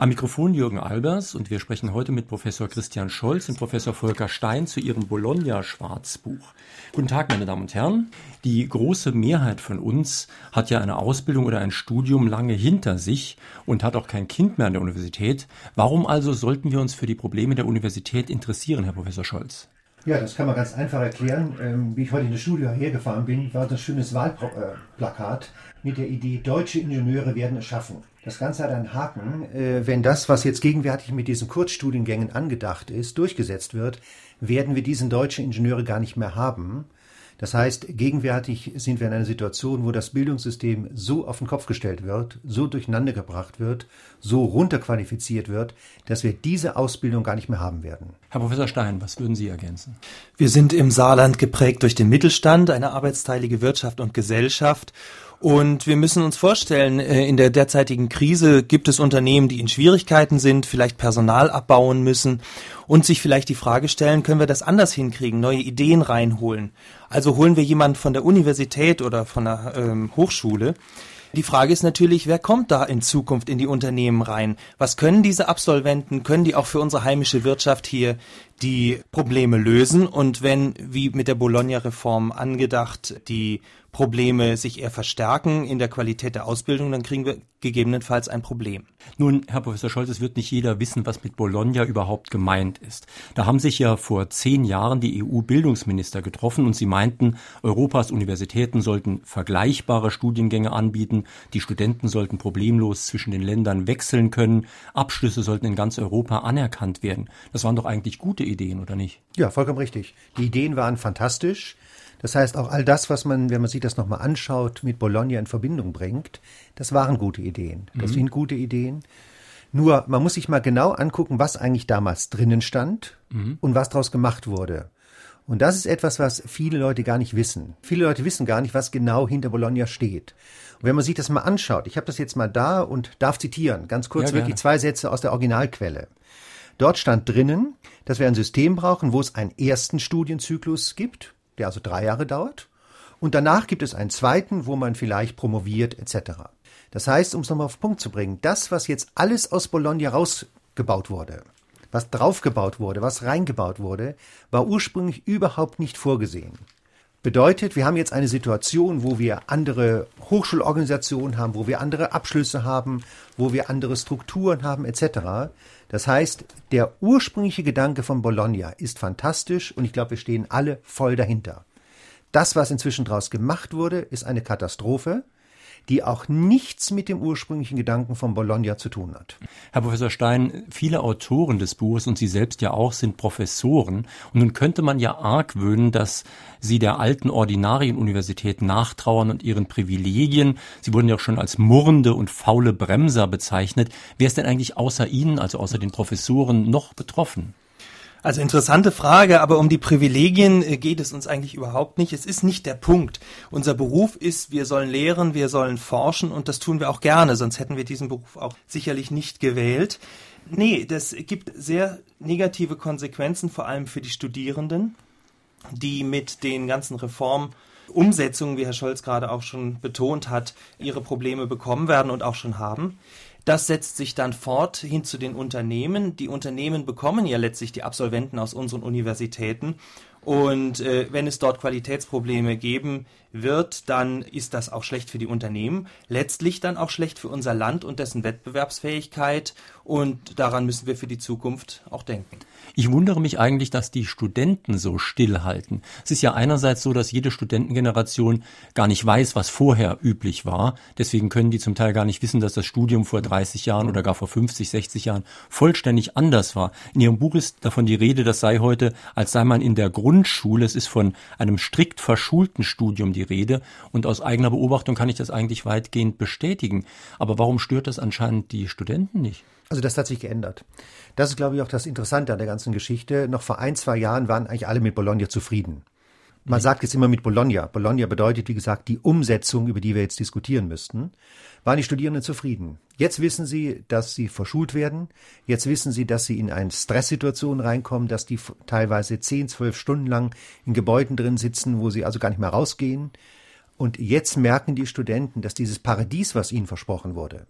Am Mikrofon Jürgen Albers und wir sprechen heute mit Professor Christian Scholz und Professor Volker Stein zu ihrem Bologna-Schwarzbuch. Guten Tag, meine Damen und Herren. Die große Mehrheit von uns hat ja eine Ausbildung oder ein Studium lange hinter sich und hat auch kein Kind mehr an der Universität. Warum also sollten wir uns für die Probleme der Universität interessieren, Herr Professor Scholz? Ja, das kann man ganz einfach erklären. Ähm, wie ich heute in das Studio hergefahren bin, war das schönes Wahlplakat mit der Idee, deutsche Ingenieure werden es schaffen. Das Ganze hat einen Haken. Äh, wenn das, was jetzt gegenwärtig mit diesen Kurzstudiengängen angedacht ist, durchgesetzt wird, werden wir diesen deutschen Ingenieure gar nicht mehr haben. Das heißt, gegenwärtig sind wir in einer Situation, wo das Bildungssystem so auf den Kopf gestellt wird, so durcheinander gebracht wird, so runterqualifiziert wird, dass wir diese Ausbildung gar nicht mehr haben werden. Herr Professor Stein, was würden Sie ergänzen? Wir sind im Saarland geprägt durch den Mittelstand, eine arbeitsteilige Wirtschaft und Gesellschaft. Und wir müssen uns vorstellen, äh, in der derzeitigen Krise gibt es Unternehmen, die in Schwierigkeiten sind, vielleicht Personal abbauen müssen und sich vielleicht die Frage stellen, können wir das anders hinkriegen, neue Ideen reinholen. Also holen wir jemanden von der Universität oder von der ähm, Hochschule. Die Frage ist natürlich, wer kommt da in Zukunft in die Unternehmen rein? Was können diese Absolventen, können die auch für unsere heimische Wirtschaft hier die Probleme lösen? Und wenn, wie mit der Bologna-Reform angedacht, die Probleme sich eher verstärken in der Qualität der Ausbildung, dann kriegen wir gegebenenfalls ein Problem. Nun, Herr Professor Scholz, es wird nicht jeder wissen, was mit Bologna überhaupt gemeint ist. Da haben sich ja vor zehn Jahren die EU-Bildungsminister getroffen und sie meinten, Europas Universitäten sollten vergleichbare Studiengänge anbieten, die Studenten sollten problemlos zwischen den Ländern wechseln können, Abschlüsse sollten in ganz Europa anerkannt werden. Das waren doch eigentlich gute Ideen, oder nicht? Ja, vollkommen richtig. Die Ideen waren fantastisch. Das heißt, auch all das, was man, wenn man sich das nochmal anschaut, mit Bologna in Verbindung bringt, das waren gute Ideen. Das mhm. sind gute Ideen. Nur, man muss sich mal genau angucken, was eigentlich damals drinnen stand mhm. und was daraus gemacht wurde. Und das ist etwas, was viele Leute gar nicht wissen. Viele Leute wissen gar nicht, was genau hinter Bologna steht. Und wenn man sich das mal anschaut, ich habe das jetzt mal da und darf zitieren, ganz kurz ja, wirklich zwei Sätze aus der Originalquelle. Dort stand drinnen, dass wir ein System brauchen, wo es einen ersten Studienzyklus gibt, der also drei Jahre dauert. Und danach gibt es einen zweiten, wo man vielleicht promoviert etc. Das heißt, um es nochmal auf den Punkt zu bringen, das, was jetzt alles aus Bologna rausgebaut wurde, was draufgebaut wurde, was reingebaut wurde, war ursprünglich überhaupt nicht vorgesehen. Bedeutet, wir haben jetzt eine Situation, wo wir andere Hochschulorganisationen haben, wo wir andere Abschlüsse haben, wo wir andere Strukturen haben, etc. Das heißt, der ursprüngliche Gedanke von Bologna ist fantastisch und ich glaube, wir stehen alle voll dahinter. Das, was inzwischen daraus gemacht wurde, ist eine Katastrophe die auch nichts mit dem ursprünglichen Gedanken von Bologna zu tun hat. Herr Professor Stein, viele Autoren des Buches und Sie selbst ja auch sind Professoren. Und nun könnte man ja argwöhnen, dass Sie der alten Ordinarienuniversität nachtrauern und ihren Privilegien. Sie wurden ja auch schon als murrende und faule Bremser bezeichnet. Wer ist denn eigentlich außer Ihnen, also außer den Professoren, noch betroffen? Also interessante Frage, aber um die Privilegien äh, geht es uns eigentlich überhaupt nicht. Es ist nicht der Punkt. Unser Beruf ist, wir sollen lehren, wir sollen forschen und das tun wir auch gerne, sonst hätten wir diesen Beruf auch sicherlich nicht gewählt. Nee, das gibt sehr negative Konsequenzen, vor allem für die Studierenden, die mit den ganzen Reformen Umsetzungen, wie Herr Scholz gerade auch schon betont hat, ihre Probleme bekommen werden und auch schon haben. Das setzt sich dann fort hin zu den Unternehmen. Die Unternehmen bekommen ja letztlich die Absolventen aus unseren Universitäten. Und äh, wenn es dort Qualitätsprobleme geben wird, dann ist das auch schlecht für die Unternehmen, letztlich dann auch schlecht für unser Land und dessen Wettbewerbsfähigkeit. Und daran müssen wir für die Zukunft auch denken. Ich wundere mich eigentlich, dass die Studenten so stillhalten. Es ist ja einerseits so, dass jede Studentengeneration gar nicht weiß, was vorher üblich war. Deswegen können die zum Teil gar nicht wissen, dass das Studium vor 30 Jahren oder gar vor 50, 60 Jahren vollständig anders war. In Ihrem Buch ist davon die Rede, das sei heute, als sei man in der Grundschule. Es ist von einem strikt verschulten Studium die Rede. Und aus eigener Beobachtung kann ich das eigentlich weitgehend bestätigen. Aber warum stört das anscheinend die Studenten nicht? Also das hat sich geändert. Das ist, glaube ich, auch das Interessante an der ganzen Geschichte. Noch vor ein, zwei Jahren waren eigentlich alle mit Bologna zufrieden. Man sagt jetzt immer mit Bologna. Bologna bedeutet, wie gesagt, die Umsetzung, über die wir jetzt diskutieren müssten. Waren die Studierenden zufrieden? Jetzt wissen sie, dass sie verschult werden. Jetzt wissen sie, dass sie in eine Stresssituation reinkommen, dass die teilweise zehn, zwölf Stunden lang in Gebäuden drin sitzen, wo sie also gar nicht mehr rausgehen. Und jetzt merken die Studenten, dass dieses Paradies, was ihnen versprochen wurde,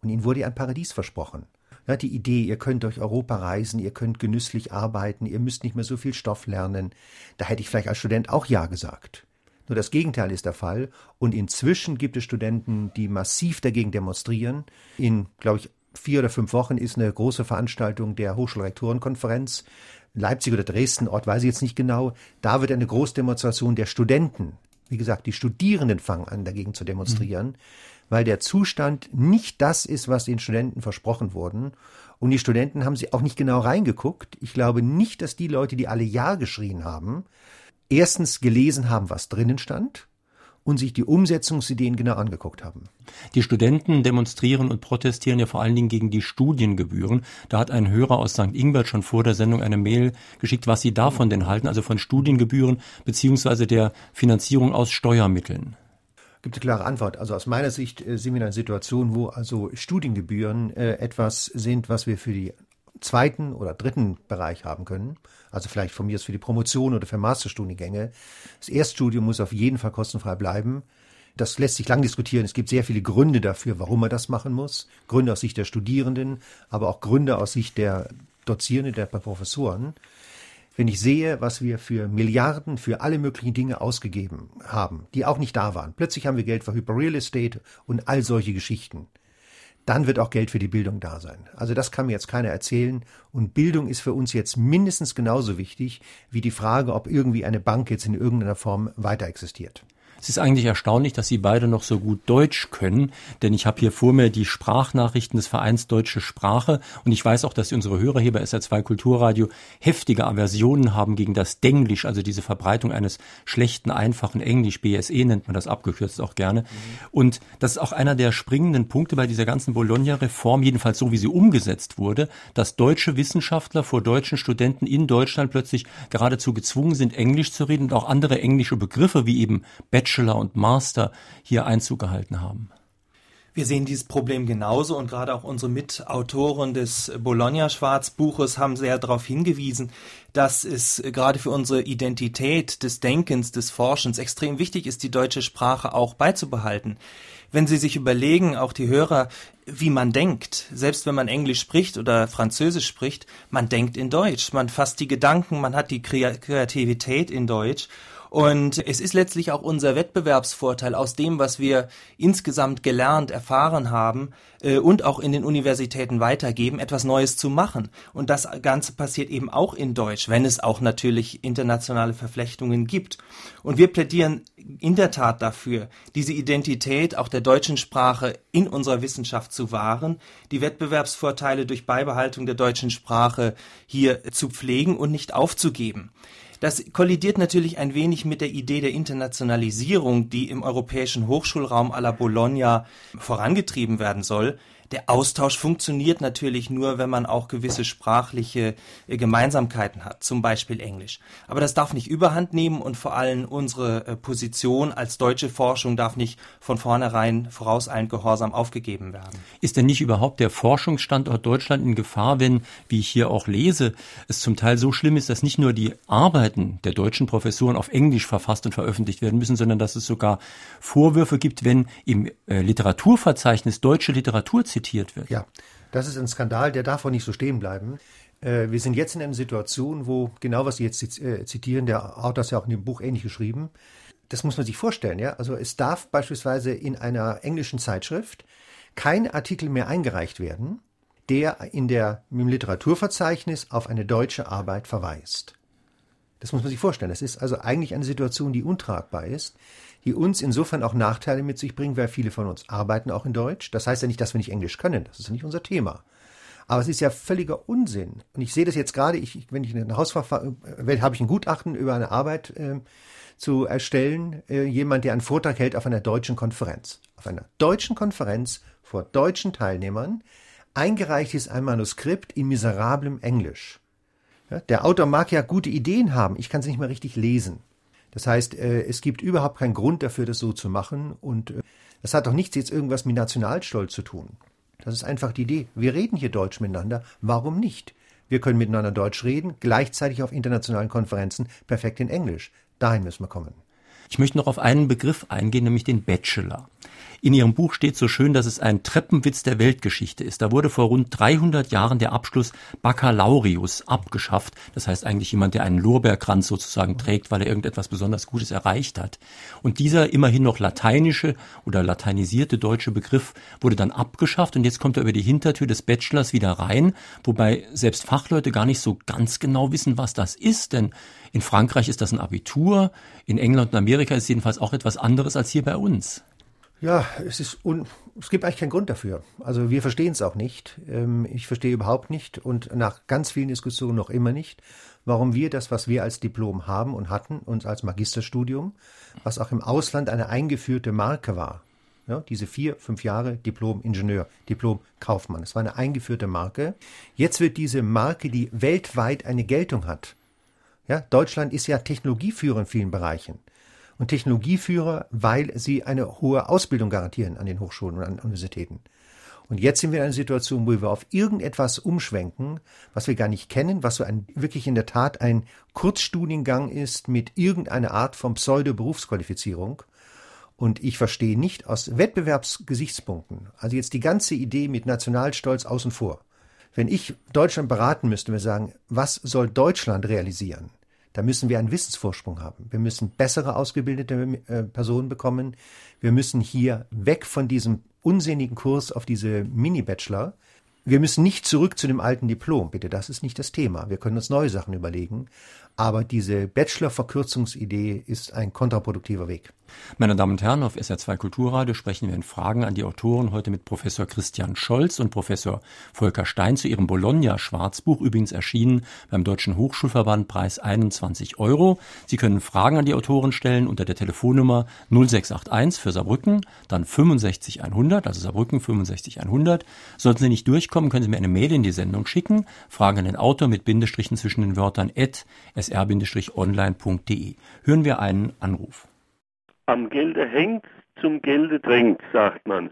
und ihnen wurde ein Paradies versprochen. Ja, die Idee, ihr könnt durch Europa reisen, ihr könnt genüsslich arbeiten, ihr müsst nicht mehr so viel Stoff lernen. Da hätte ich vielleicht als Student auch Ja gesagt. Nur das Gegenteil ist der Fall. Und inzwischen gibt es Studenten, die massiv dagegen demonstrieren. In, glaube ich, vier oder fünf Wochen ist eine große Veranstaltung der Hochschulrektorenkonferenz. Leipzig oder Dresden, Ort weiß ich jetzt nicht genau. Da wird eine Großdemonstration der Studenten. Wie gesagt, die Studierenden fangen an, dagegen zu demonstrieren. Mhm weil der Zustand nicht das ist, was den Studenten versprochen wurden. Und die Studenten haben sie auch nicht genau reingeguckt. Ich glaube nicht, dass die Leute, die alle Ja geschrien haben, erstens gelesen haben, was drinnen stand und sich die Umsetzungsideen genau angeguckt haben. Die Studenten demonstrieren und protestieren ja vor allen Dingen gegen die Studiengebühren. Da hat ein Hörer aus St. Ingbert schon vor der Sendung eine Mail geschickt, was sie davon denn halten, also von Studiengebühren beziehungsweise der Finanzierung aus Steuermitteln gibt eine klare Antwort. Also aus meiner Sicht äh, sind wir in einer Situation, wo also Studiengebühren äh, etwas sind, was wir für die zweiten oder dritten Bereich haben können. Also vielleicht von mir aus für die Promotion oder für Masterstudiengänge. Das Erststudium muss auf jeden Fall kostenfrei bleiben. Das lässt sich lang diskutieren. Es gibt sehr viele Gründe dafür, warum man das machen muss. Gründe aus Sicht der Studierenden, aber auch Gründe aus Sicht der Dozierenden, der Professoren wenn ich sehe, was wir für Milliarden für alle möglichen Dinge ausgegeben haben, die auch nicht da waren. Plötzlich haben wir Geld für Hyperreal Estate und all solche Geschichten. Dann wird auch Geld für die Bildung da sein. Also das kann mir jetzt keiner erzählen. Und Bildung ist für uns jetzt mindestens genauso wichtig wie die Frage, ob irgendwie eine Bank jetzt in irgendeiner Form weiter existiert. Es ist eigentlich erstaunlich, dass Sie beide noch so gut Deutsch können, denn ich habe hier vor mir die Sprachnachrichten des Vereins Deutsche Sprache und ich weiß auch, dass unsere Hörer hier bei SR2 Kulturradio heftige Aversionen haben gegen das Denglisch, also diese Verbreitung eines schlechten, einfachen Englisch, BSE nennt man das abgekürzt auch gerne. Mhm. Und das ist auch einer der springenden Punkte bei dieser ganzen Bologna-Reform, jedenfalls so wie sie umgesetzt wurde, dass deutsche Wissenschaftler vor deutschen Studenten in Deutschland plötzlich geradezu gezwungen sind, Englisch zu reden und auch andere englische Begriffe wie eben Bachelor Bachelor und Master hier Einzug gehalten haben. Wir sehen dieses Problem genauso und gerade auch unsere Mitautoren des Bologna-Schwarzbuches haben sehr darauf hingewiesen, dass es gerade für unsere Identität des Denkens, des Forschens extrem wichtig ist, die deutsche Sprache auch beizubehalten. Wenn Sie sich überlegen, auch die Hörer, wie man denkt, selbst wenn man Englisch spricht oder Französisch spricht, man denkt in Deutsch, man fasst die Gedanken, man hat die Kreativität in Deutsch und es ist letztlich auch unser Wettbewerbsvorteil aus dem, was wir insgesamt gelernt, erfahren haben äh, und auch in den Universitäten weitergeben, etwas Neues zu machen. Und das Ganze passiert eben auch in Deutsch, wenn es auch natürlich internationale Verflechtungen gibt. Und wir plädieren in der Tat dafür, diese Identität auch der deutschen Sprache in unserer Wissenschaft zu wahren, die Wettbewerbsvorteile durch Beibehaltung der deutschen Sprache hier zu pflegen und nicht aufzugeben. Das kollidiert natürlich ein wenig mit der Idee der Internationalisierung, die im europäischen Hochschulraum à la Bologna vorangetrieben werden soll. Der Austausch funktioniert natürlich nur, wenn man auch gewisse sprachliche äh, Gemeinsamkeiten hat, zum Beispiel Englisch. Aber das darf nicht überhand nehmen und vor allem unsere äh, Position als deutsche Forschung darf nicht von vornherein vorauseilend gehorsam aufgegeben werden. Ist denn nicht überhaupt der Forschungsstandort Deutschland in Gefahr, wenn, wie ich hier auch lese, es zum Teil so schlimm ist, dass nicht nur die Arbeiten der deutschen Professoren auf Englisch verfasst und veröffentlicht werden müssen, sondern dass es sogar Vorwürfe gibt, wenn im äh, Literaturverzeichnis deutsche Literatur zitiert wird. Ja, das ist ein Skandal, der darf auch nicht so stehen bleiben. Äh, wir sind jetzt in einer Situation, wo genau was Sie jetzt äh, zitieren, der Autor hat ja auch in dem Buch ähnlich geschrieben. Das muss man sich vorstellen, ja. Also es darf beispielsweise in einer englischen Zeitschrift kein Artikel mehr eingereicht werden, der in der, im Literaturverzeichnis auf eine deutsche Arbeit verweist. Das muss man sich vorstellen. Das ist also eigentlich eine Situation, die untragbar ist die uns insofern auch Nachteile mit sich bringen, weil viele von uns arbeiten auch in Deutsch. Das heißt ja nicht, dass wir nicht Englisch können. Das ist ja nicht unser Thema. Aber es ist ja völliger Unsinn. Und ich sehe das jetzt gerade, ich, wenn ich ein Hausverfahren, habe ich ein Gutachten über eine Arbeit äh, zu erstellen, äh, jemand, der einen Vortrag hält auf einer deutschen Konferenz. Auf einer deutschen Konferenz vor deutschen Teilnehmern. Eingereicht ist ein Manuskript in miserablem Englisch. Ja, der Autor mag ja gute Ideen haben, ich kann es nicht mehr richtig lesen. Das heißt, äh, es gibt überhaupt keinen Grund dafür, das so zu machen. Und äh, das hat doch nichts jetzt irgendwas mit Nationalstolz zu tun. Das ist einfach die Idee. Wir reden hier Deutsch miteinander. Warum nicht? Wir können miteinander Deutsch reden, gleichzeitig auf internationalen Konferenzen perfekt in Englisch. Dahin müssen wir kommen. Ich möchte noch auf einen Begriff eingehen, nämlich den Bachelor. In Ihrem Buch steht so schön, dass es ein Treppenwitz der Weltgeschichte ist. Da wurde vor rund 300 Jahren der Abschluss Baccalaureus abgeschafft. Das heißt eigentlich jemand, der einen Lorbeerkranz sozusagen trägt, weil er irgendetwas besonders Gutes erreicht hat. Und dieser immerhin noch lateinische oder lateinisierte deutsche Begriff wurde dann abgeschafft und jetzt kommt er über die Hintertür des Bachelors wieder rein, wobei selbst Fachleute gar nicht so ganz genau wissen, was das ist, denn in Frankreich ist das ein Abitur, in England und Amerika ist es jedenfalls auch etwas anderes als hier bei uns. Ja, es ist un es gibt eigentlich keinen Grund dafür. Also wir verstehen es auch nicht. Ähm, ich verstehe überhaupt nicht und nach ganz vielen Diskussionen noch immer nicht, warum wir das, was wir als Diplom haben und hatten, uns als Magisterstudium, was auch im Ausland eine eingeführte Marke war, ja, diese vier, fünf Jahre Diplom-Ingenieur, Diplom-Kaufmann. Das war eine eingeführte Marke. Jetzt wird diese Marke, die weltweit eine Geltung hat. Ja, Deutschland ist ja Technologieführer in vielen Bereichen und Technologieführer, weil sie eine hohe Ausbildung garantieren an den Hochschulen und an Universitäten. Und jetzt sind wir in einer Situation, wo wir auf irgendetwas umschwenken, was wir gar nicht kennen, was so ein, wirklich in der Tat ein Kurzstudiengang ist mit irgendeiner Art von Pseudo-Berufsqualifizierung. Und ich verstehe nicht aus Wettbewerbsgesichtspunkten, also jetzt die ganze Idee mit Nationalstolz außen vor. Wenn ich Deutschland beraten müsste, wir sagen, was soll Deutschland realisieren? Da müssen wir einen Wissensvorsprung haben. Wir müssen bessere ausgebildete äh, Personen bekommen. Wir müssen hier weg von diesem unsinnigen Kurs auf diese Mini-Bachelor. Wir müssen nicht zurück zu dem alten Diplom, bitte, das ist nicht das Thema. Wir können uns neue Sachen überlegen. Aber diese Bachelor-Verkürzungsidee ist ein kontraproduktiver Weg. Meine Damen und Herren, auf SR2 Kulturradio sprechen wir in Fragen an die Autoren heute mit Professor Christian Scholz und Professor Volker Stein zu ihrem Bologna-Schwarzbuch, übrigens erschienen beim Deutschen Hochschulverband, Preis 21 Euro. Sie können Fragen an die Autoren stellen unter der Telefonnummer 0681 für Saarbrücken, dann 65100, also Saarbrücken 65100. Sollten Sie nicht durchkommen, können Sie mir eine Mail in die Sendung schicken, Fragen an den Autor mit Bindestrichen zwischen den Wörtern at sr-online.de. Hören wir einen Anruf. Am Gelde hängt, zum Gelde drängt, sagt man.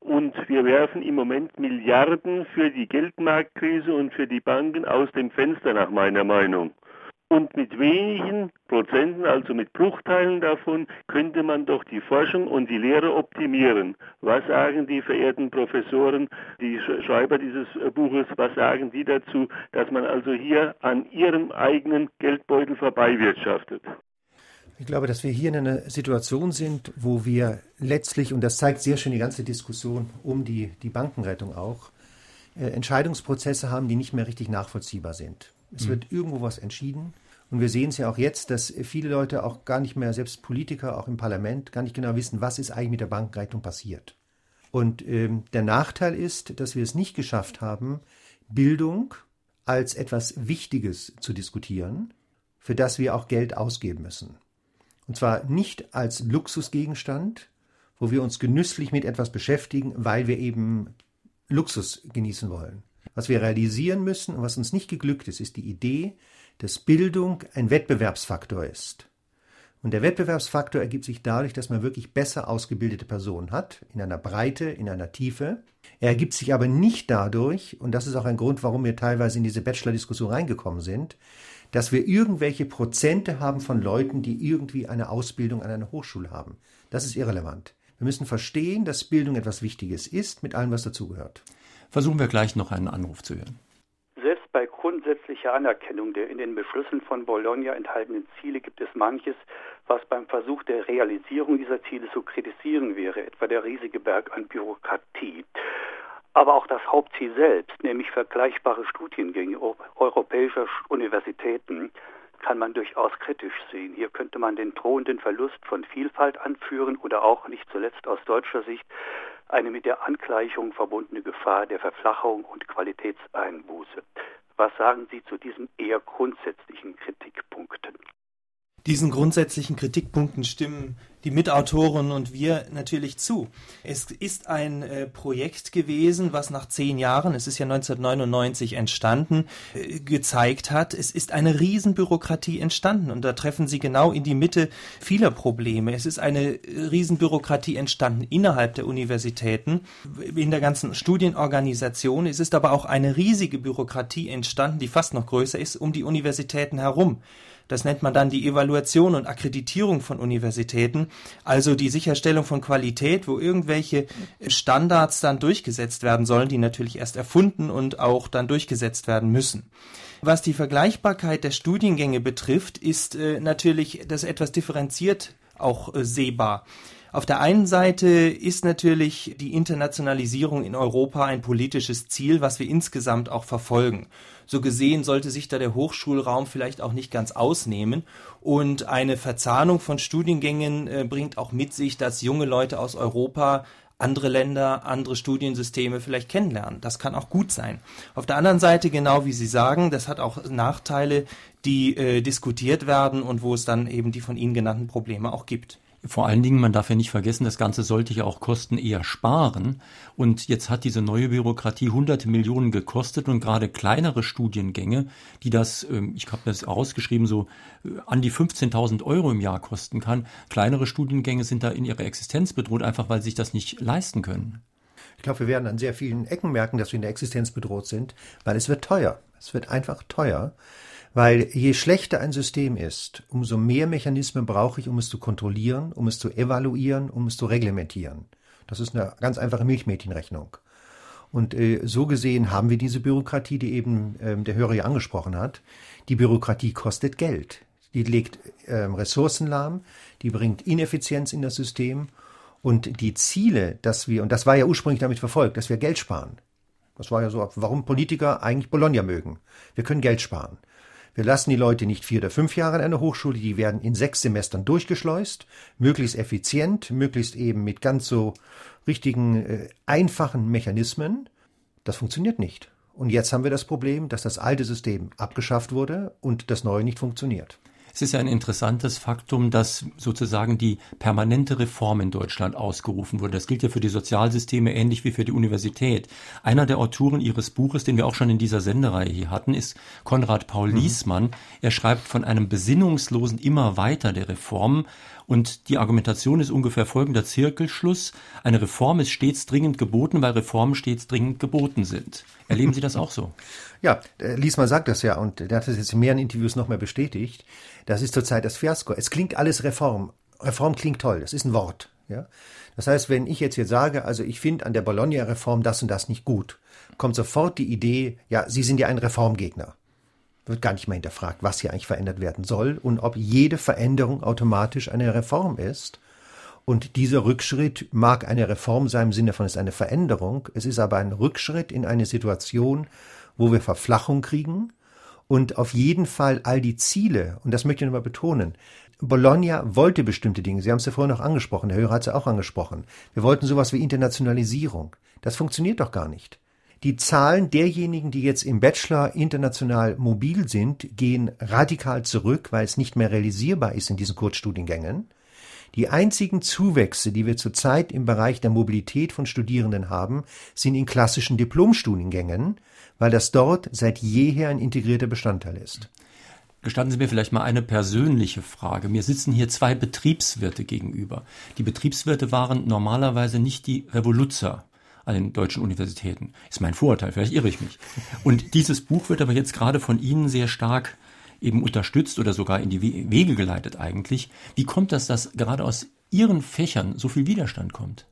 Und wir werfen im Moment Milliarden für die Geldmarktkrise und für die Banken aus dem Fenster, nach meiner Meinung. Und mit wenigen Prozenten, also mit Bruchteilen davon, könnte man doch die Forschung und die Lehre optimieren. Was sagen die verehrten Professoren, die Schreiber dieses Buches, was sagen die dazu, dass man also hier an ihrem eigenen Geldbeutel vorbeiwirtschaftet? Ich glaube, dass wir hier in einer Situation sind, wo wir letztlich, und das zeigt sehr schön die ganze Diskussion um die, die Bankenrettung auch, äh, Entscheidungsprozesse haben, die nicht mehr richtig nachvollziehbar sind. Es mhm. wird irgendwo was entschieden. Und wir sehen es ja auch jetzt, dass viele Leute auch gar nicht mehr, selbst Politiker, auch im Parlament, gar nicht genau wissen, was ist eigentlich mit der Bankenrettung passiert. Und ähm, der Nachteil ist, dass wir es nicht geschafft haben, Bildung als etwas Wichtiges zu diskutieren, für das wir auch Geld ausgeben müssen. Und zwar nicht als Luxusgegenstand, wo wir uns genüsslich mit etwas beschäftigen, weil wir eben Luxus genießen wollen. Was wir realisieren müssen und was uns nicht geglückt ist, ist die Idee, dass Bildung ein Wettbewerbsfaktor ist. Und der Wettbewerbsfaktor ergibt sich dadurch, dass man wirklich besser ausgebildete Personen hat, in einer Breite, in einer Tiefe. Er ergibt sich aber nicht dadurch, und das ist auch ein Grund, warum wir teilweise in diese Bachelor-Diskussion reingekommen sind, dass wir irgendwelche Prozente haben von Leuten, die irgendwie eine Ausbildung an einer Hochschule haben. Das ist irrelevant. Wir müssen verstehen, dass Bildung etwas Wichtiges ist, mit allem, was dazugehört. Versuchen wir gleich noch einen Anruf zu hören. Selbst bei grundsätzlicher Anerkennung der in den Beschlüssen von Bologna enthaltenen Ziele gibt es manches, was beim Versuch der Realisierung dieser Ziele zu kritisieren wäre, etwa der riesige Berg an Bürokratie. Aber auch das Hauptziel selbst, nämlich vergleichbare Studiengänge europäischer Universitäten, kann man durchaus kritisch sehen. Hier könnte man den drohenden Verlust von Vielfalt anführen oder auch nicht zuletzt aus deutscher Sicht eine mit der Angleichung verbundene Gefahr der Verflachung und Qualitätseinbuße. Was sagen Sie zu diesen eher grundsätzlichen Kritikpunkten? Diesen grundsätzlichen Kritikpunkten stimmen die Mitautoren und wir natürlich zu. Es ist ein äh, Projekt gewesen, was nach zehn Jahren, es ist ja 1999 entstanden, äh, gezeigt hat, es ist eine Riesenbürokratie entstanden und da treffen Sie genau in die Mitte vieler Probleme. Es ist eine Riesenbürokratie entstanden innerhalb der Universitäten, in der ganzen Studienorganisation. Es ist aber auch eine riesige Bürokratie entstanden, die fast noch größer ist, um die Universitäten herum. Das nennt man dann die Evaluation und Akkreditierung von Universitäten, also die Sicherstellung von Qualität, wo irgendwelche Standards dann durchgesetzt werden sollen, die natürlich erst erfunden und auch dann durchgesetzt werden müssen. Was die Vergleichbarkeit der Studiengänge betrifft, ist äh, natürlich das etwas differenziert auch äh, sehbar. Auf der einen Seite ist natürlich die Internationalisierung in Europa ein politisches Ziel, was wir insgesamt auch verfolgen. So gesehen sollte sich da der Hochschulraum vielleicht auch nicht ganz ausnehmen. Und eine Verzahnung von Studiengängen äh, bringt auch mit sich, dass junge Leute aus Europa andere Länder, andere Studiensysteme vielleicht kennenlernen. Das kann auch gut sein. Auf der anderen Seite, genau wie Sie sagen, das hat auch Nachteile, die äh, diskutiert werden und wo es dann eben die von Ihnen genannten Probleme auch gibt. Vor allen Dingen, man darf ja nicht vergessen, das Ganze sollte ja auch Kosten eher sparen. Und jetzt hat diese neue Bürokratie hunderte Millionen gekostet und gerade kleinere Studiengänge, die das, ähm, ich habe das ausgeschrieben, so äh, an die 15.000 Euro im Jahr kosten kann, kleinere Studiengänge sind da in ihrer Existenz bedroht, einfach weil sie sich das nicht leisten können. Ich glaube, wir werden an sehr vielen Ecken merken, dass wir in der Existenz bedroht sind, weil es wird teuer. Es wird einfach teuer. Weil je schlechter ein System ist, umso mehr Mechanismen brauche ich, um es zu kontrollieren, um es zu evaluieren, um es zu reglementieren. Das ist eine ganz einfache Milchmädchenrechnung. Und äh, so gesehen haben wir diese Bürokratie, die eben ähm, der Hörer ja angesprochen hat. Die Bürokratie kostet Geld. Die legt ähm, Ressourcen lahm, die bringt Ineffizienz in das System und die Ziele, dass wir, und das war ja ursprünglich damit verfolgt, dass wir Geld sparen. Das war ja so, warum Politiker eigentlich Bologna mögen. Wir können Geld sparen. Wir lassen die Leute nicht vier oder fünf Jahre an einer Hochschule, die werden in sechs Semestern durchgeschleust, möglichst effizient, möglichst eben mit ganz so richtigen, äh, einfachen Mechanismen. Das funktioniert nicht. Und jetzt haben wir das Problem, dass das alte System abgeschafft wurde und das neue nicht funktioniert. Es ist ja ein interessantes Faktum, dass sozusagen die permanente Reform in Deutschland ausgerufen wurde. Das gilt ja für die Sozialsysteme ähnlich wie für die Universität. Einer der Autoren Ihres Buches, den wir auch schon in dieser Sendereihe hier hatten, ist Konrad Paul mhm. Liesmann. Er schreibt von einem besinnungslosen Immer weiter der Reform und die Argumentation ist ungefähr folgender Zirkelschluss. Eine Reform ist stets dringend geboten, weil Reformen stets dringend geboten sind. Erleben Sie das auch so? Ja, äh, Liesmann sagt das ja und der hat das jetzt in mehreren Interviews noch mehr bestätigt. Das ist zurzeit das Fiasko. Es klingt alles Reform. Reform klingt toll. Das ist ein Wort. Ja. Das heißt, wenn ich jetzt hier sage, also ich finde an der Bologna-Reform das und das nicht gut, kommt sofort die Idee, ja, Sie sind ja ein Reformgegner. Wird gar nicht mehr hinterfragt, was hier eigentlich verändert werden soll und ob jede Veränderung automatisch eine Reform ist. Und dieser Rückschritt mag eine Reform sein im Sinne von es ist eine Veränderung. Es ist aber ein Rückschritt in eine Situation, wo wir Verflachung kriegen und auf jeden Fall all die Ziele, und das möchte ich nochmal betonen, Bologna wollte bestimmte Dinge. Sie haben es ja vorhin auch angesprochen, der Hörer hat es ja auch angesprochen. Wir wollten sowas wie Internationalisierung. Das funktioniert doch gar nicht. Die Zahlen derjenigen, die jetzt im Bachelor international mobil sind, gehen radikal zurück, weil es nicht mehr realisierbar ist in diesen Kurzstudiengängen. Die einzigen Zuwächse, die wir zurzeit im Bereich der Mobilität von Studierenden haben, sind in klassischen Diplomstudiengängen, weil das dort seit jeher ein integrierter Bestandteil ist. Gestatten Sie mir vielleicht mal eine persönliche Frage. Mir sitzen hier zwei Betriebswirte gegenüber. Die Betriebswirte waren normalerweise nicht die Revoluzer an den deutschen Universitäten. Ist mein Vorurteil, vielleicht irre ich mich. Und dieses Buch wird aber jetzt gerade von Ihnen sehr stark eben unterstützt oder sogar in die Wege geleitet eigentlich. Wie kommt das, dass gerade aus Ihren Fächern so viel Widerstand kommt?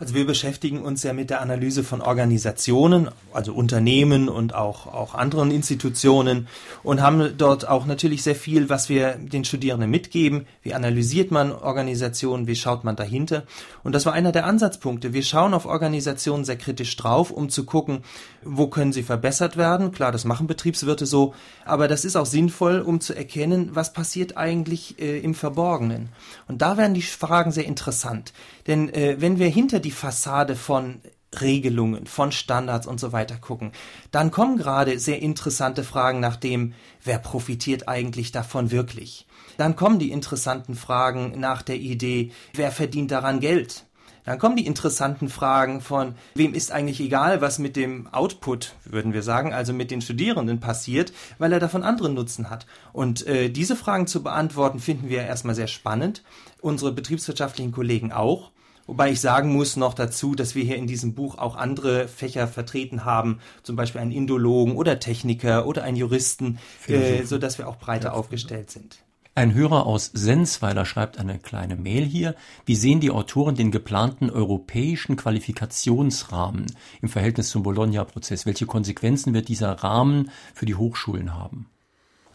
Also wir beschäftigen uns ja mit der Analyse von Organisationen, also Unternehmen und auch, auch anderen Institutionen und haben dort auch natürlich sehr viel, was wir den Studierenden mitgeben. Wie analysiert man Organisationen? Wie schaut man dahinter? Und das war einer der Ansatzpunkte. Wir schauen auf Organisationen sehr kritisch drauf, um zu gucken, wo können sie verbessert werden. Klar, das machen Betriebswirte so, aber das ist auch sinnvoll, um zu erkennen, was passiert eigentlich äh, im Verborgenen. Und da werden die Fragen sehr interessant. Denn äh, wenn wir hinter die Fassade von Regelungen, von Standards und so weiter gucken, dann kommen gerade sehr interessante Fragen nach dem, wer profitiert eigentlich davon wirklich. Dann kommen die interessanten Fragen nach der Idee, wer verdient daran Geld? Dann kommen die interessanten Fragen von, wem ist eigentlich egal, was mit dem Output, würden wir sagen, also mit den Studierenden passiert, weil er davon anderen Nutzen hat. Und äh, diese Fragen zu beantworten, finden wir erstmal sehr spannend. Unsere betriebswirtschaftlichen Kollegen auch. Wobei ich sagen muss noch dazu, dass wir hier in diesem Buch auch andere Fächer vertreten haben, zum Beispiel einen Indologen oder Techniker oder einen Juristen, äh, so dass wir auch breiter aufgestellt sind. Ein Hörer aus Sensweiler schreibt eine kleine Mail hier. Wie sehen die Autoren den geplanten europäischen Qualifikationsrahmen im Verhältnis zum Bologna-Prozess? Welche Konsequenzen wird dieser Rahmen für die Hochschulen haben?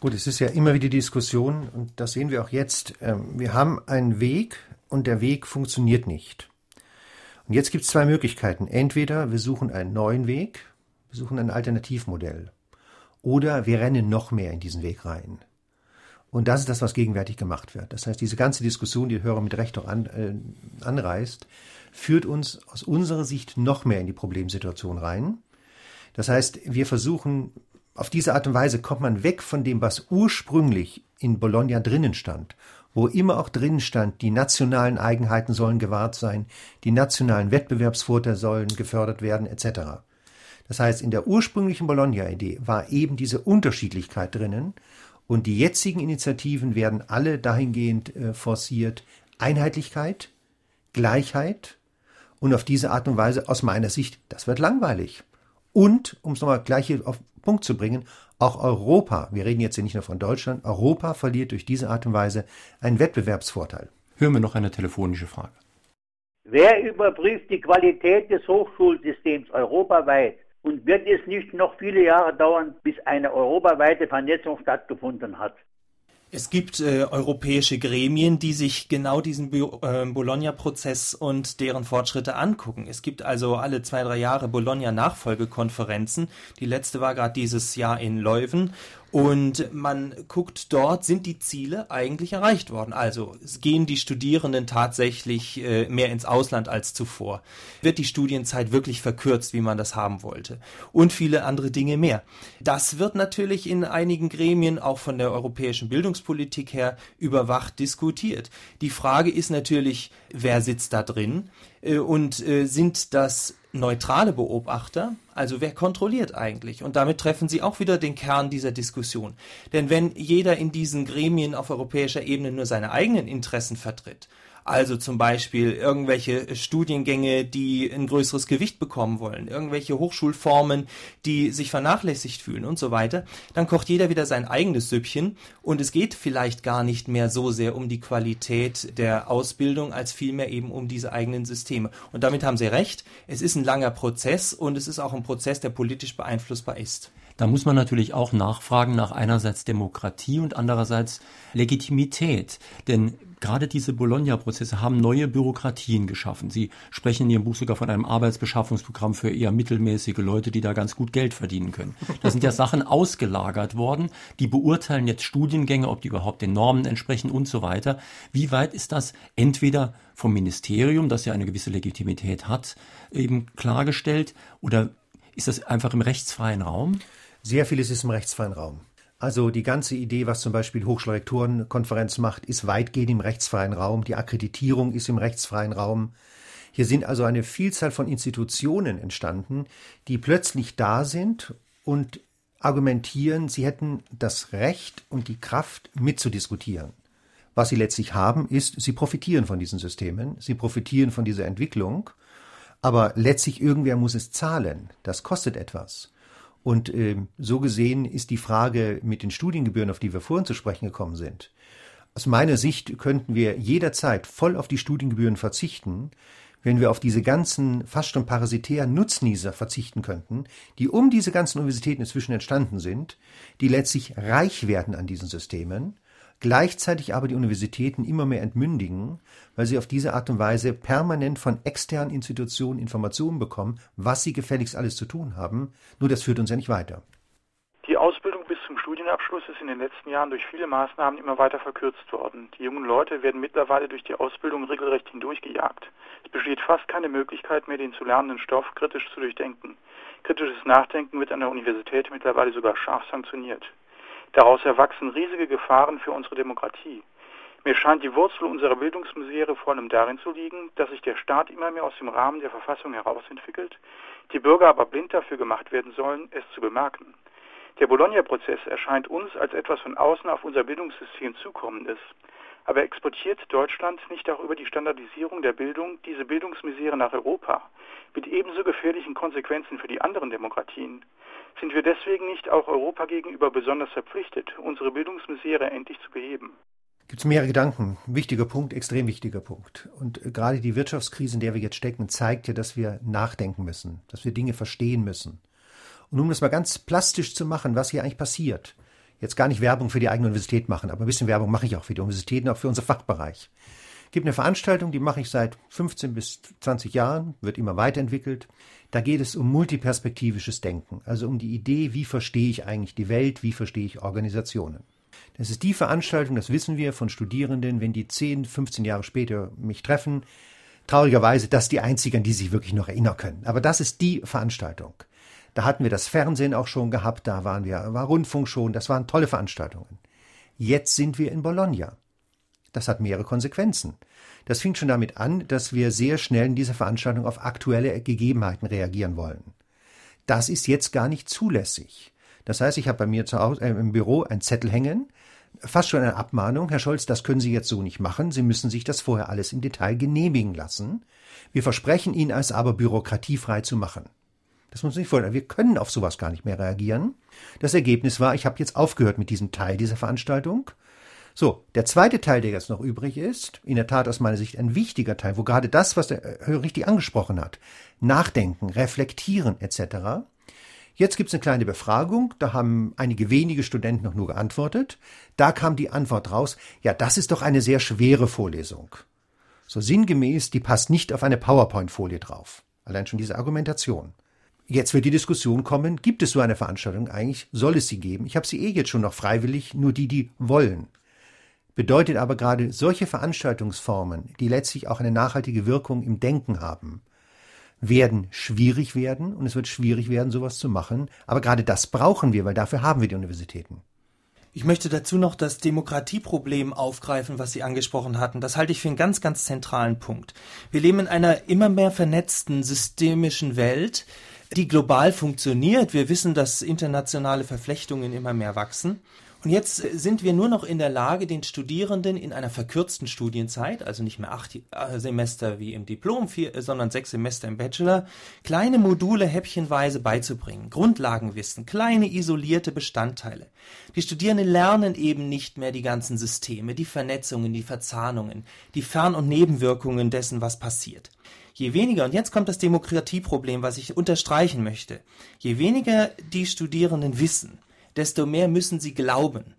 Gut, es ist ja immer wieder die Diskussion, und das sehen wir auch jetzt. Ähm, wir haben einen Weg und der Weg funktioniert nicht. Und jetzt gibt es zwei Möglichkeiten. Entweder wir suchen einen neuen Weg, wir suchen ein Alternativmodell, oder wir rennen noch mehr in diesen Weg rein. Und das ist das, was gegenwärtig gemacht wird. Das heißt, diese ganze Diskussion, die der Hörer mit Recht auch an, äh, anreißt, führt uns aus unserer Sicht noch mehr in die Problemsituation rein. Das heißt, wir versuchen, auf diese Art und Weise kommt man weg von dem, was ursprünglich in Bologna drinnen stand, wo immer auch drinnen stand, die nationalen Eigenheiten sollen gewahrt sein, die nationalen Wettbewerbsvorteile sollen gefördert werden, etc. Das heißt, in der ursprünglichen Bologna-Idee war eben diese Unterschiedlichkeit drinnen und die jetzigen Initiativen werden alle dahingehend äh, forciert, Einheitlichkeit, Gleichheit und auf diese Art und Weise aus meiner Sicht, das wird langweilig. Und, um es nochmal gleich hier auf den Punkt zu bringen, auch Europa, wir reden jetzt hier nicht nur von Deutschland, Europa verliert durch diese Art und Weise einen Wettbewerbsvorteil. Hören wir noch eine telefonische Frage. Wer überprüft die Qualität des Hochschulsystems europaweit? Und wird es nicht noch viele Jahre dauern, bis eine europaweite Vernetzung stattgefunden hat? Es gibt äh, europäische Gremien, die sich genau diesen äh, Bologna-Prozess und deren Fortschritte angucken. Es gibt also alle zwei, drei Jahre Bologna-Nachfolgekonferenzen. Die letzte war gerade dieses Jahr in Leuven. Und man guckt dort, sind die Ziele eigentlich erreicht worden? Also gehen die Studierenden tatsächlich äh, mehr ins Ausland als zuvor? Wird die Studienzeit wirklich verkürzt, wie man das haben wollte? Und viele andere Dinge mehr. Das wird natürlich in einigen Gremien auch von der europäischen Bildungspolitik her überwacht diskutiert. Die Frage ist natürlich, wer sitzt da drin? Äh, und äh, sind das neutrale Beobachter, also wer kontrolliert eigentlich? Und damit treffen Sie auch wieder den Kern dieser Diskussion. Denn wenn jeder in diesen Gremien auf europäischer Ebene nur seine eigenen Interessen vertritt also zum Beispiel irgendwelche Studiengänge, die ein größeres Gewicht bekommen wollen, irgendwelche Hochschulformen, die sich vernachlässigt fühlen und so weiter. Dann kocht jeder wieder sein eigenes Süppchen und es geht vielleicht gar nicht mehr so sehr um die Qualität der Ausbildung, als vielmehr eben um diese eigenen Systeme. Und damit haben Sie recht. Es ist ein langer Prozess und es ist auch ein Prozess, der politisch beeinflussbar ist. Da muss man natürlich auch nachfragen nach einerseits Demokratie und andererseits Legitimität. Denn gerade diese Bologna-Prozesse haben neue Bürokratien geschaffen. Sie sprechen in Ihrem Buch sogar von einem Arbeitsbeschaffungsprogramm für eher mittelmäßige Leute, die da ganz gut Geld verdienen können. Da sind ja Sachen ausgelagert worden, die beurteilen jetzt Studiengänge, ob die überhaupt den Normen entsprechen und so weiter. Wie weit ist das entweder vom Ministerium, das ja eine gewisse Legitimität hat, eben klargestellt oder ist das einfach im rechtsfreien Raum? Sehr vieles ist im rechtsfreien Raum. Also die ganze Idee, was zum Beispiel Hochschulrektorenkonferenz macht, ist weitgehend im rechtsfreien Raum. Die Akkreditierung ist im rechtsfreien Raum. Hier sind also eine Vielzahl von Institutionen entstanden, die plötzlich da sind und argumentieren, sie hätten das Recht und die Kraft mitzudiskutieren. Was sie letztlich haben, ist, sie profitieren von diesen Systemen, sie profitieren von dieser Entwicklung, aber letztlich irgendwer muss es zahlen. Das kostet etwas. Und äh, so gesehen ist die Frage mit den Studiengebühren, auf die wir vorhin zu sprechen gekommen sind, aus meiner Sicht könnten wir jederzeit voll auf die Studiengebühren verzichten, wenn wir auf diese ganzen fast schon parasitären Nutznießer verzichten könnten, die um diese ganzen Universitäten inzwischen entstanden sind, die letztlich reich werden an diesen Systemen gleichzeitig aber die Universitäten immer mehr entmündigen, weil sie auf diese Art und Weise permanent von externen Institutionen Informationen bekommen, was sie gefälligst alles zu tun haben. Nur das führt uns ja nicht weiter. Die Ausbildung bis zum Studienabschluss ist in den letzten Jahren durch viele Maßnahmen immer weiter verkürzt worden. Die jungen Leute werden mittlerweile durch die Ausbildung regelrecht hindurchgejagt. Es besteht fast keine Möglichkeit mehr, den zu lernenden Stoff kritisch zu durchdenken. Kritisches Nachdenken wird an der Universität mittlerweile sogar scharf sanktioniert. Daraus erwachsen riesige Gefahren für unsere Demokratie. Mir scheint die Wurzel unserer Bildungsmisere vor allem darin zu liegen, dass sich der Staat immer mehr aus dem Rahmen der Verfassung herausentwickelt, die Bürger aber blind dafür gemacht werden sollen, es zu bemerken. Der Bologna-Prozess erscheint uns als etwas von außen auf unser Bildungssystem zukommendes. Aber exportiert Deutschland nicht auch über die Standardisierung der Bildung diese Bildungsmisere nach Europa mit ebenso gefährlichen Konsequenzen für die anderen Demokratien? Sind wir deswegen nicht auch Europa gegenüber besonders verpflichtet, unsere Bildungsmisere endlich zu beheben? Gibt es mehrere Gedanken. Wichtiger Punkt, extrem wichtiger Punkt. Und äh, gerade die Wirtschaftskrise, in der wir jetzt stecken, zeigt ja, dass wir nachdenken müssen, dass wir Dinge verstehen müssen. Und um das mal ganz plastisch zu machen, was hier eigentlich passiert, jetzt gar nicht Werbung für die eigene Universität machen, aber ein bisschen Werbung mache ich auch für die Universitäten, auch für unser Fachbereich. Gibt eine Veranstaltung, die mache ich seit 15 bis 20 Jahren, wird immer weiterentwickelt. Da geht es um multiperspektivisches Denken, also um die Idee, wie verstehe ich eigentlich die Welt, wie verstehe ich Organisationen. Das ist die Veranstaltung, das wissen wir von Studierenden, wenn die 10, 15 Jahre später mich treffen. Traurigerweise, das die einzige, an die sich wirklich noch erinnern können. Aber das ist die Veranstaltung. Da hatten wir das Fernsehen auch schon gehabt, da waren wir, war Rundfunk schon, das waren tolle Veranstaltungen. Jetzt sind wir in Bologna. Das hat mehrere Konsequenzen. Das fing schon damit an, dass wir sehr schnell in dieser Veranstaltung auf aktuelle Gegebenheiten reagieren wollen. Das ist jetzt gar nicht zulässig. Das heißt, ich habe bei mir zu Hause äh, im Büro einen Zettel hängen, fast schon eine Abmahnung. Herr Scholz, das können Sie jetzt so nicht machen. Sie müssen sich das vorher alles im Detail genehmigen lassen. Wir versprechen Ihnen es aber bürokratiefrei zu machen. Das muss man sich vorstellen. Wir können auf sowas gar nicht mehr reagieren. Das Ergebnis war, ich habe jetzt aufgehört mit diesem Teil dieser Veranstaltung. So, der zweite Teil, der jetzt noch übrig ist, in der Tat aus meiner Sicht ein wichtiger Teil, wo gerade das, was der Herr richtig angesprochen hat, nachdenken, reflektieren etc. Jetzt gibt es eine kleine Befragung, da haben einige wenige Studenten noch nur geantwortet. Da kam die Antwort raus, ja, das ist doch eine sehr schwere Vorlesung. So sinngemäß, die passt nicht auf eine PowerPoint-Folie drauf. Allein schon diese Argumentation. Jetzt wird die Diskussion kommen, gibt es so eine Veranstaltung eigentlich? Soll es sie geben? Ich habe sie eh jetzt schon noch freiwillig, nur die, die wollen. Bedeutet aber gerade solche Veranstaltungsformen, die letztlich auch eine nachhaltige Wirkung im Denken haben, werden schwierig werden und es wird schwierig werden, sowas zu machen. Aber gerade das brauchen wir, weil dafür haben wir die Universitäten. Ich möchte dazu noch das Demokratieproblem aufgreifen, was Sie angesprochen hatten. Das halte ich für einen ganz, ganz zentralen Punkt. Wir leben in einer immer mehr vernetzten systemischen Welt, die global funktioniert. Wir wissen, dass internationale Verflechtungen immer mehr wachsen. Und jetzt sind wir nur noch in der Lage, den Studierenden in einer verkürzten Studienzeit, also nicht mehr acht äh, Semester wie im Diplom, vier, sondern sechs Semester im Bachelor, kleine Module häppchenweise beizubringen. Grundlagenwissen, kleine isolierte Bestandteile. Die Studierenden lernen eben nicht mehr die ganzen Systeme, die Vernetzungen, die Verzahnungen, die Fern- und Nebenwirkungen dessen, was passiert. Je weniger, und jetzt kommt das Demokratieproblem, was ich unterstreichen möchte, je weniger die Studierenden wissen, desto mehr müssen sie glauben.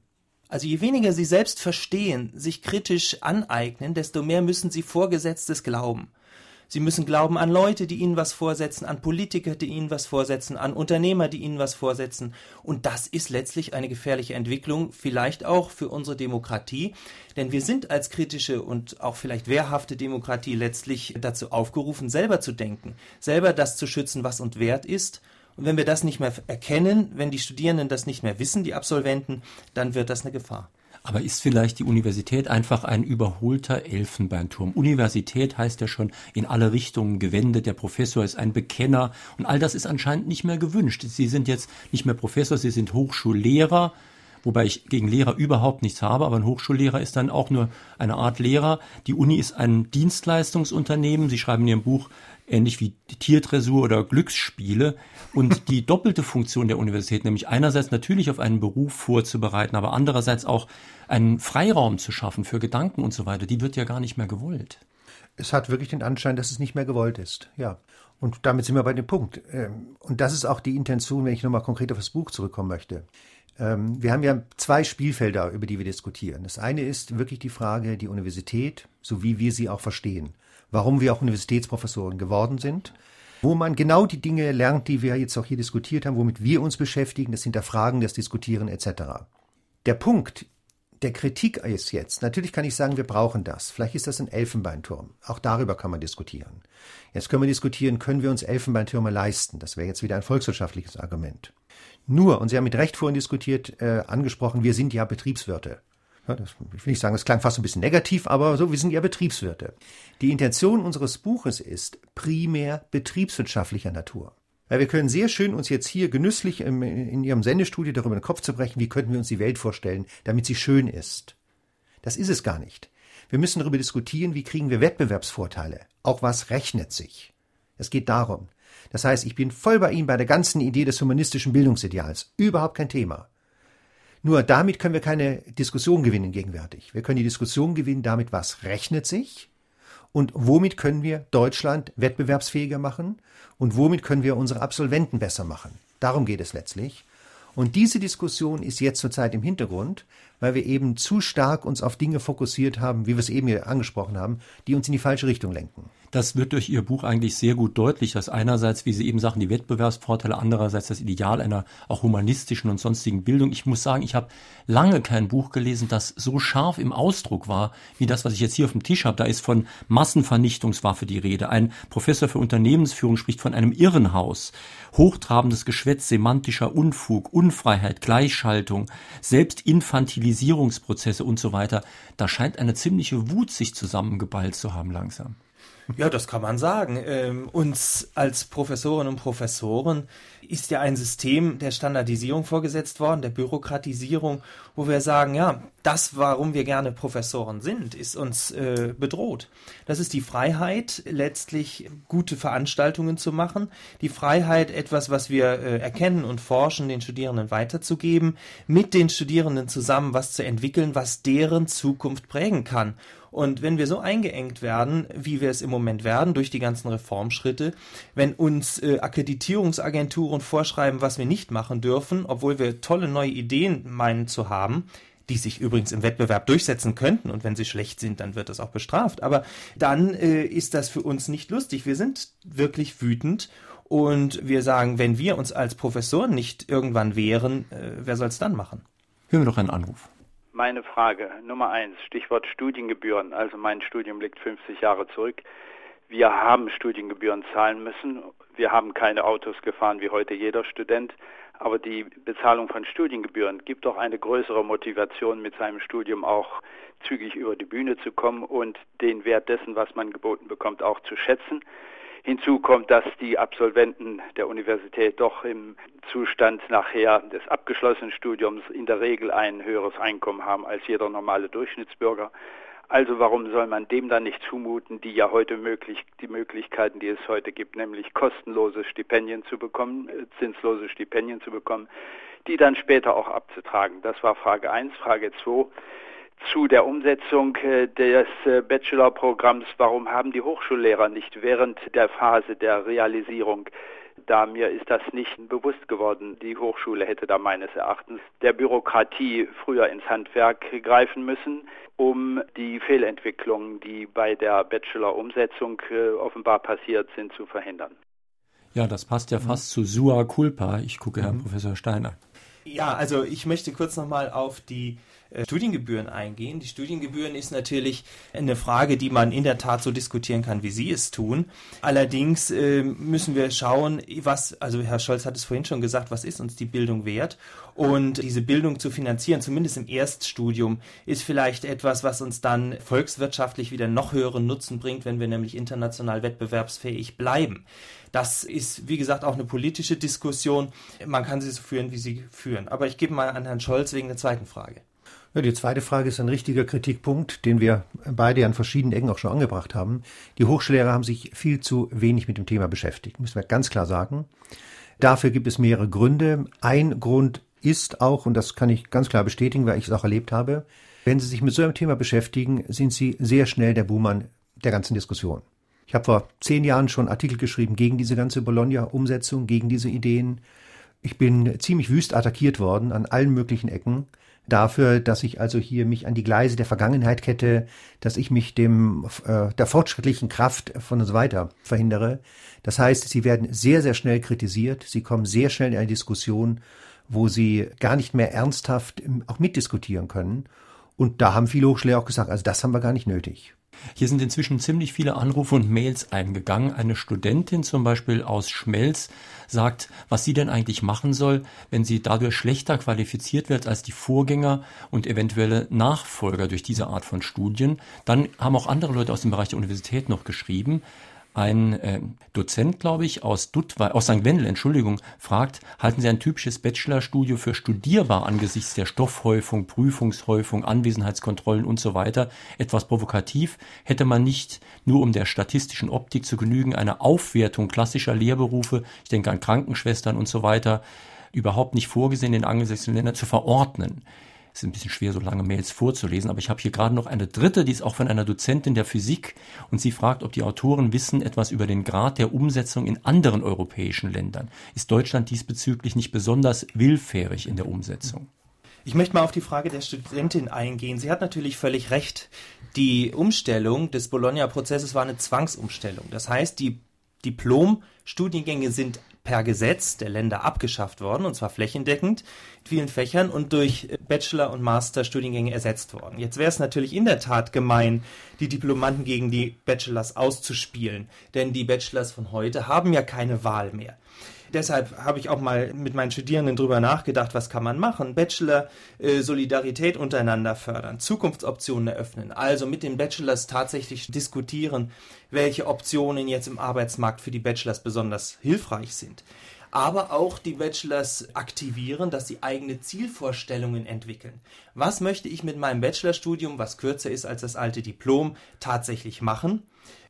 Also je weniger sie selbst verstehen, sich kritisch aneignen, desto mehr müssen sie Vorgesetztes glauben. Sie müssen glauben an Leute, die ihnen was vorsetzen, an Politiker, die ihnen was vorsetzen, an Unternehmer, die ihnen was vorsetzen. Und das ist letztlich eine gefährliche Entwicklung, vielleicht auch für unsere Demokratie. Denn wir sind als kritische und auch vielleicht wehrhafte Demokratie letztlich dazu aufgerufen, selber zu denken, selber das zu schützen, was uns wert ist und wenn wir das nicht mehr erkennen, wenn die Studierenden das nicht mehr wissen, die Absolventen, dann wird das eine Gefahr. Aber ist vielleicht die Universität einfach ein überholter Elfenbeinturm? Universität heißt ja schon in alle Richtungen gewendet. Der Professor ist ein Bekenner und all das ist anscheinend nicht mehr gewünscht. Sie sind jetzt nicht mehr Professor, Sie sind Hochschullehrer wobei ich gegen Lehrer überhaupt nichts habe, aber ein Hochschullehrer ist dann auch nur eine Art Lehrer. Die Uni ist ein Dienstleistungsunternehmen. Sie schreiben in Ihrem Buch, ähnlich wie Tiertresur oder Glücksspiele. Und die doppelte Funktion der Universität, nämlich einerseits natürlich auf einen Beruf vorzubereiten, aber andererseits auch einen Freiraum zu schaffen für Gedanken und so weiter, die wird ja gar nicht mehr gewollt. Es hat wirklich den Anschein, dass es nicht mehr gewollt ist, ja. Und damit sind wir bei dem Punkt. Ähm, und das ist auch die Intention, wenn ich nochmal konkret auf das Buch zurückkommen möchte. Ähm, wir haben ja zwei Spielfelder, über die wir diskutieren. Das eine ist wirklich die Frage, die Universität, so wie wir sie auch verstehen warum wir auch Universitätsprofessoren geworden sind, wo man genau die Dinge lernt, die wir jetzt auch hier diskutiert haben, womit wir uns beschäftigen, das Hinterfragen, das Diskutieren etc. Der Punkt der Kritik ist jetzt, natürlich kann ich sagen, wir brauchen das. Vielleicht ist das ein Elfenbeinturm. Auch darüber kann man diskutieren. Jetzt können wir diskutieren, können wir uns Elfenbeintürme leisten? Das wäre jetzt wieder ein volkswirtschaftliches Argument. Nur, und Sie haben mit Recht vorhin diskutiert, äh, angesprochen, wir sind ja Betriebswirte. Ja, das, ich will nicht sagen, das klang fast ein bisschen negativ, aber so, wir sind ja Betriebswirte. Die Intention unseres Buches ist primär betriebswirtschaftlicher Natur. Weil wir können sehr schön uns jetzt hier genüsslich im, in Ihrem Sendestudio darüber den Kopf zu brechen, wie könnten wir uns die Welt vorstellen, damit sie schön ist. Das ist es gar nicht. Wir müssen darüber diskutieren, wie kriegen wir Wettbewerbsvorteile. Auch was rechnet sich. Es geht darum. Das heißt, ich bin voll bei Ihnen bei der ganzen Idee des humanistischen Bildungsideals. Überhaupt kein Thema. Nur damit können wir keine Diskussion gewinnen gegenwärtig. Wir können die Diskussion gewinnen damit, was rechnet sich und womit können wir Deutschland wettbewerbsfähiger machen und womit können wir unsere Absolventen besser machen. Darum geht es letztlich. Und diese Diskussion ist jetzt zurzeit im Hintergrund, weil wir eben zu stark uns auf Dinge fokussiert haben, wie wir es eben hier angesprochen haben, die uns in die falsche Richtung lenken. Das wird durch Ihr Buch eigentlich sehr gut deutlich, dass einerseits, wie Sie eben sagen, die Wettbewerbsvorteile, andererseits das Ideal einer auch humanistischen und sonstigen Bildung. Ich muss sagen, ich habe lange kein Buch gelesen, das so scharf im Ausdruck war, wie das, was ich jetzt hier auf dem Tisch habe. Da ist von Massenvernichtungswaffe die Rede. Ein Professor für Unternehmensführung spricht von einem Irrenhaus. Hochtrabendes Geschwätz, semantischer Unfug, Unfreiheit, Gleichschaltung, Selbstinfantilisierungsprozesse und so weiter. Da scheint eine ziemliche Wut sich zusammengeballt zu haben langsam. Ja, das kann man sagen. Ähm, uns als Professorinnen und Professoren ist ja ein System der Standardisierung vorgesetzt worden, der Bürokratisierung, wo wir sagen, ja, das, warum wir gerne Professoren sind, ist uns äh, bedroht. Das ist die Freiheit, letztlich gute Veranstaltungen zu machen, die Freiheit, etwas, was wir äh, erkennen und forschen, den Studierenden weiterzugeben, mit den Studierenden zusammen was zu entwickeln, was deren Zukunft prägen kann. Und wenn wir so eingeengt werden, wie wir es im Moment werden, durch die ganzen Reformschritte, wenn uns äh, Akkreditierungsagenturen vorschreiben, was wir nicht machen dürfen, obwohl wir tolle neue Ideen meinen zu haben, die sich übrigens im Wettbewerb durchsetzen könnten und wenn sie schlecht sind, dann wird das auch bestraft. Aber dann äh, ist das für uns nicht lustig. Wir sind wirklich wütend und wir sagen, wenn wir uns als Professoren nicht irgendwann wehren, äh, wer soll es dann machen? Hören wir doch einen Anruf. Meine Frage Nummer eins, Stichwort Studiengebühren. Also mein Studium liegt 50 Jahre zurück. Wir haben Studiengebühren zahlen müssen. Wir haben keine Autos gefahren wie heute jeder Student. Aber die Bezahlung von Studiengebühren gibt doch eine größere Motivation, mit seinem Studium auch zügig über die Bühne zu kommen und den Wert dessen, was man geboten bekommt, auch zu schätzen. Hinzu kommt, dass die Absolventen der Universität doch im Zustand nachher des abgeschlossenen Studiums in der Regel ein höheres Einkommen haben als jeder normale Durchschnittsbürger. Also warum soll man dem dann nicht zumuten, die ja heute möglich, die Möglichkeiten, die es heute gibt, nämlich kostenlose Stipendien zu bekommen, äh, zinslose Stipendien zu bekommen, die dann später auch abzutragen. Das war Frage eins. Frage zwei zu der Umsetzung äh, des äh, Bachelorprogramms, warum haben die Hochschullehrer nicht während der Phase der Realisierung da mir ist das nicht bewusst geworden. Die Hochschule hätte da meines Erachtens der Bürokratie früher ins Handwerk greifen müssen, um die Fehlentwicklungen, die bei der Bachelor-Umsetzung äh, offenbar passiert sind, zu verhindern. Ja, das passt ja fast zu Sua Culpa. Ich gucke Herrn mhm. Professor Steiner. Ja, also ich möchte kurz nochmal auf die äh, Studiengebühren eingehen. Die Studiengebühren ist natürlich eine Frage, die man in der Tat so diskutieren kann, wie Sie es tun. Allerdings äh, müssen wir schauen, was, also Herr Scholz hat es vorhin schon gesagt, was ist uns die Bildung wert? Und diese Bildung zu finanzieren, zumindest im Erststudium, ist vielleicht etwas, was uns dann volkswirtschaftlich wieder noch höheren Nutzen bringt, wenn wir nämlich international wettbewerbsfähig bleiben. Das ist, wie gesagt, auch eine politische Diskussion. Man kann sie so führen, wie sie führen. Aber ich gebe mal an Herrn Scholz wegen der zweiten Frage. Ja, die zweite Frage ist ein richtiger Kritikpunkt, den wir beide an verschiedenen Ecken auch schon angebracht haben. Die Hochschullehrer haben sich viel zu wenig mit dem Thema beschäftigt, müssen wir ganz klar sagen. Dafür gibt es mehrere Gründe. Ein Grund ist auch, und das kann ich ganz klar bestätigen, weil ich es auch erlebt habe, wenn Sie sich mit so einem Thema beschäftigen, sind Sie sehr schnell der Buhmann der ganzen Diskussion. Ich habe vor zehn Jahren schon Artikel geschrieben gegen diese ganze Bologna-Umsetzung, gegen diese Ideen. Ich bin ziemlich wüst attackiert worden an allen möglichen Ecken dafür, dass ich also hier mich an die Gleise der Vergangenheit kette, dass ich mich dem äh, der fortschrittlichen Kraft von so weiter verhindere. Das heißt, sie werden sehr, sehr schnell kritisiert, sie kommen sehr schnell in eine Diskussion wo sie gar nicht mehr ernsthaft auch mitdiskutieren können. Und da haben viele Hochschulen auch gesagt, also das haben wir gar nicht nötig. Hier sind inzwischen ziemlich viele Anrufe und Mails eingegangen. Eine Studentin zum Beispiel aus Schmelz sagt, was sie denn eigentlich machen soll, wenn sie dadurch schlechter qualifiziert wird als die Vorgänger und eventuelle Nachfolger durch diese Art von Studien. Dann haben auch andere Leute aus dem Bereich der Universität noch geschrieben ein äh, Dozent, glaube ich, aus Duttweil, aus St. Wendel, Entschuldigung, fragt, halten Sie ein typisches Bachelorstudio für studierbar angesichts der Stoffhäufung, Prüfungshäufung, Anwesenheitskontrollen und so weiter? Etwas provokativ hätte man nicht nur um der statistischen Optik zu genügen eine Aufwertung klassischer Lehrberufe, ich denke an Krankenschwestern und so weiter, überhaupt nicht vorgesehen, in angelsächsischen Ländern zu verordnen. Es ist ein bisschen schwer, so lange Mails vorzulesen, aber ich habe hier gerade noch eine dritte, die ist auch von einer Dozentin der Physik und sie fragt, ob die Autoren wissen etwas über den Grad der Umsetzung in anderen europäischen Ländern. Ist Deutschland diesbezüglich nicht besonders willfährig in der Umsetzung? Ich möchte mal auf die Frage der Studentin eingehen. Sie hat natürlich völlig recht. Die Umstellung des Bologna-Prozesses war eine Zwangsumstellung. Das heißt, die Diplom-Studiengänge sind per Gesetz der Länder abgeschafft worden, und zwar flächendeckend in vielen Fächern und durch Bachelor- und Masterstudiengänge ersetzt worden. Jetzt wäre es natürlich in der Tat gemein, die Diplomanten gegen die Bachelors auszuspielen, denn die Bachelors von heute haben ja keine Wahl mehr deshalb habe ich auch mal mit meinen Studierenden drüber nachgedacht, was kann man machen? Bachelor äh, Solidarität untereinander fördern, Zukunftsoptionen eröffnen, also mit den Bachelors tatsächlich diskutieren, welche Optionen jetzt im Arbeitsmarkt für die Bachelors besonders hilfreich sind aber auch die Bachelors aktivieren, dass sie eigene Zielvorstellungen entwickeln. Was möchte ich mit meinem Bachelorstudium, was kürzer ist als das alte Diplom, tatsächlich machen?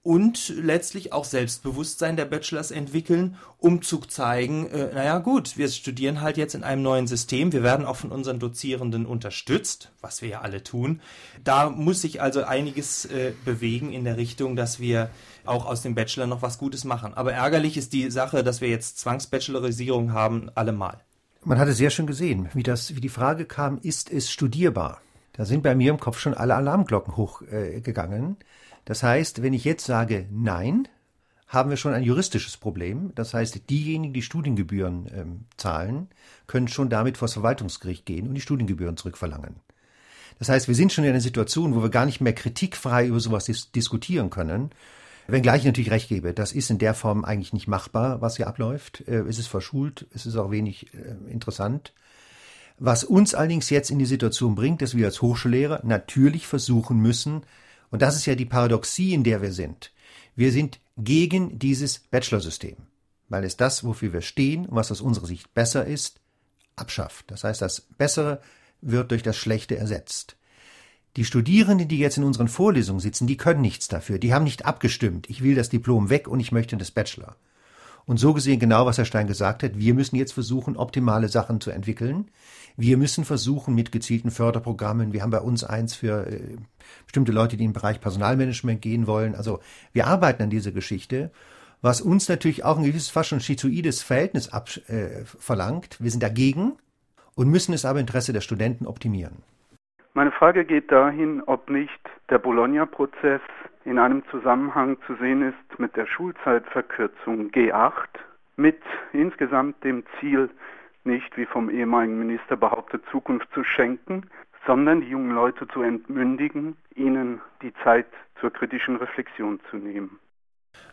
Und letztlich auch Selbstbewusstsein der Bachelors entwickeln, um zu zeigen, äh, naja gut, wir studieren halt jetzt in einem neuen System, wir werden auch von unseren Dozierenden unterstützt, was wir ja alle tun. Da muss sich also einiges äh, bewegen in der Richtung, dass wir auch aus dem Bachelor noch was Gutes machen. Aber ärgerlich ist die Sache, dass wir jetzt Zwangsbachelorisierung haben, allemal. Man hatte sehr schön gesehen, wie das, wie die Frage kam, ist es studierbar? Da sind bei mir im Kopf schon alle Alarmglocken hochgegangen. Äh, das heißt, wenn ich jetzt sage Nein, haben wir schon ein juristisches Problem. Das heißt, diejenigen, die Studiengebühren ähm, zahlen, können schon damit vor das Verwaltungsgericht gehen und die Studiengebühren zurückverlangen. Das heißt, wir sind schon in einer Situation, wo wir gar nicht mehr kritikfrei über sowas dis diskutieren können. Wenngleich ich natürlich recht gebe, das ist in der Form eigentlich nicht machbar, was hier abläuft. Äh, es ist verschult, es ist auch wenig äh, interessant. Was uns allerdings jetzt in die Situation bringt, dass wir als Hochschullehrer natürlich versuchen müssen, und das ist ja die Paradoxie, in der wir sind. Wir sind gegen dieses Bachelor-System, weil es das, wofür wir stehen und was aus unserer Sicht besser ist, abschafft. Das heißt, das Bessere wird durch das Schlechte ersetzt. Die Studierenden, die jetzt in unseren Vorlesungen sitzen, die können nichts dafür. Die haben nicht abgestimmt. Ich will das Diplom weg und ich möchte das Bachelor. Und so gesehen genau, was Herr Stein gesagt hat, wir müssen jetzt versuchen, optimale Sachen zu entwickeln. Wir müssen versuchen, mit gezielten Förderprogrammen, wir haben bei uns eins für äh, bestimmte Leute, die den Bereich Personalmanagement gehen wollen. Also wir arbeiten an dieser Geschichte, was uns natürlich auch ein gewisses fast schon schizoides Verhältnis ab, äh, verlangt. Wir sind dagegen und müssen es aber im Interesse der Studenten optimieren. Meine Frage geht dahin, ob nicht der Bologna-Prozess in einem Zusammenhang zu sehen ist mit der Schulzeitverkürzung G8, mit insgesamt dem Ziel, nicht wie vom ehemaligen Minister behauptet, Zukunft zu schenken, sondern die jungen Leute zu entmündigen, ihnen die Zeit zur kritischen Reflexion zu nehmen.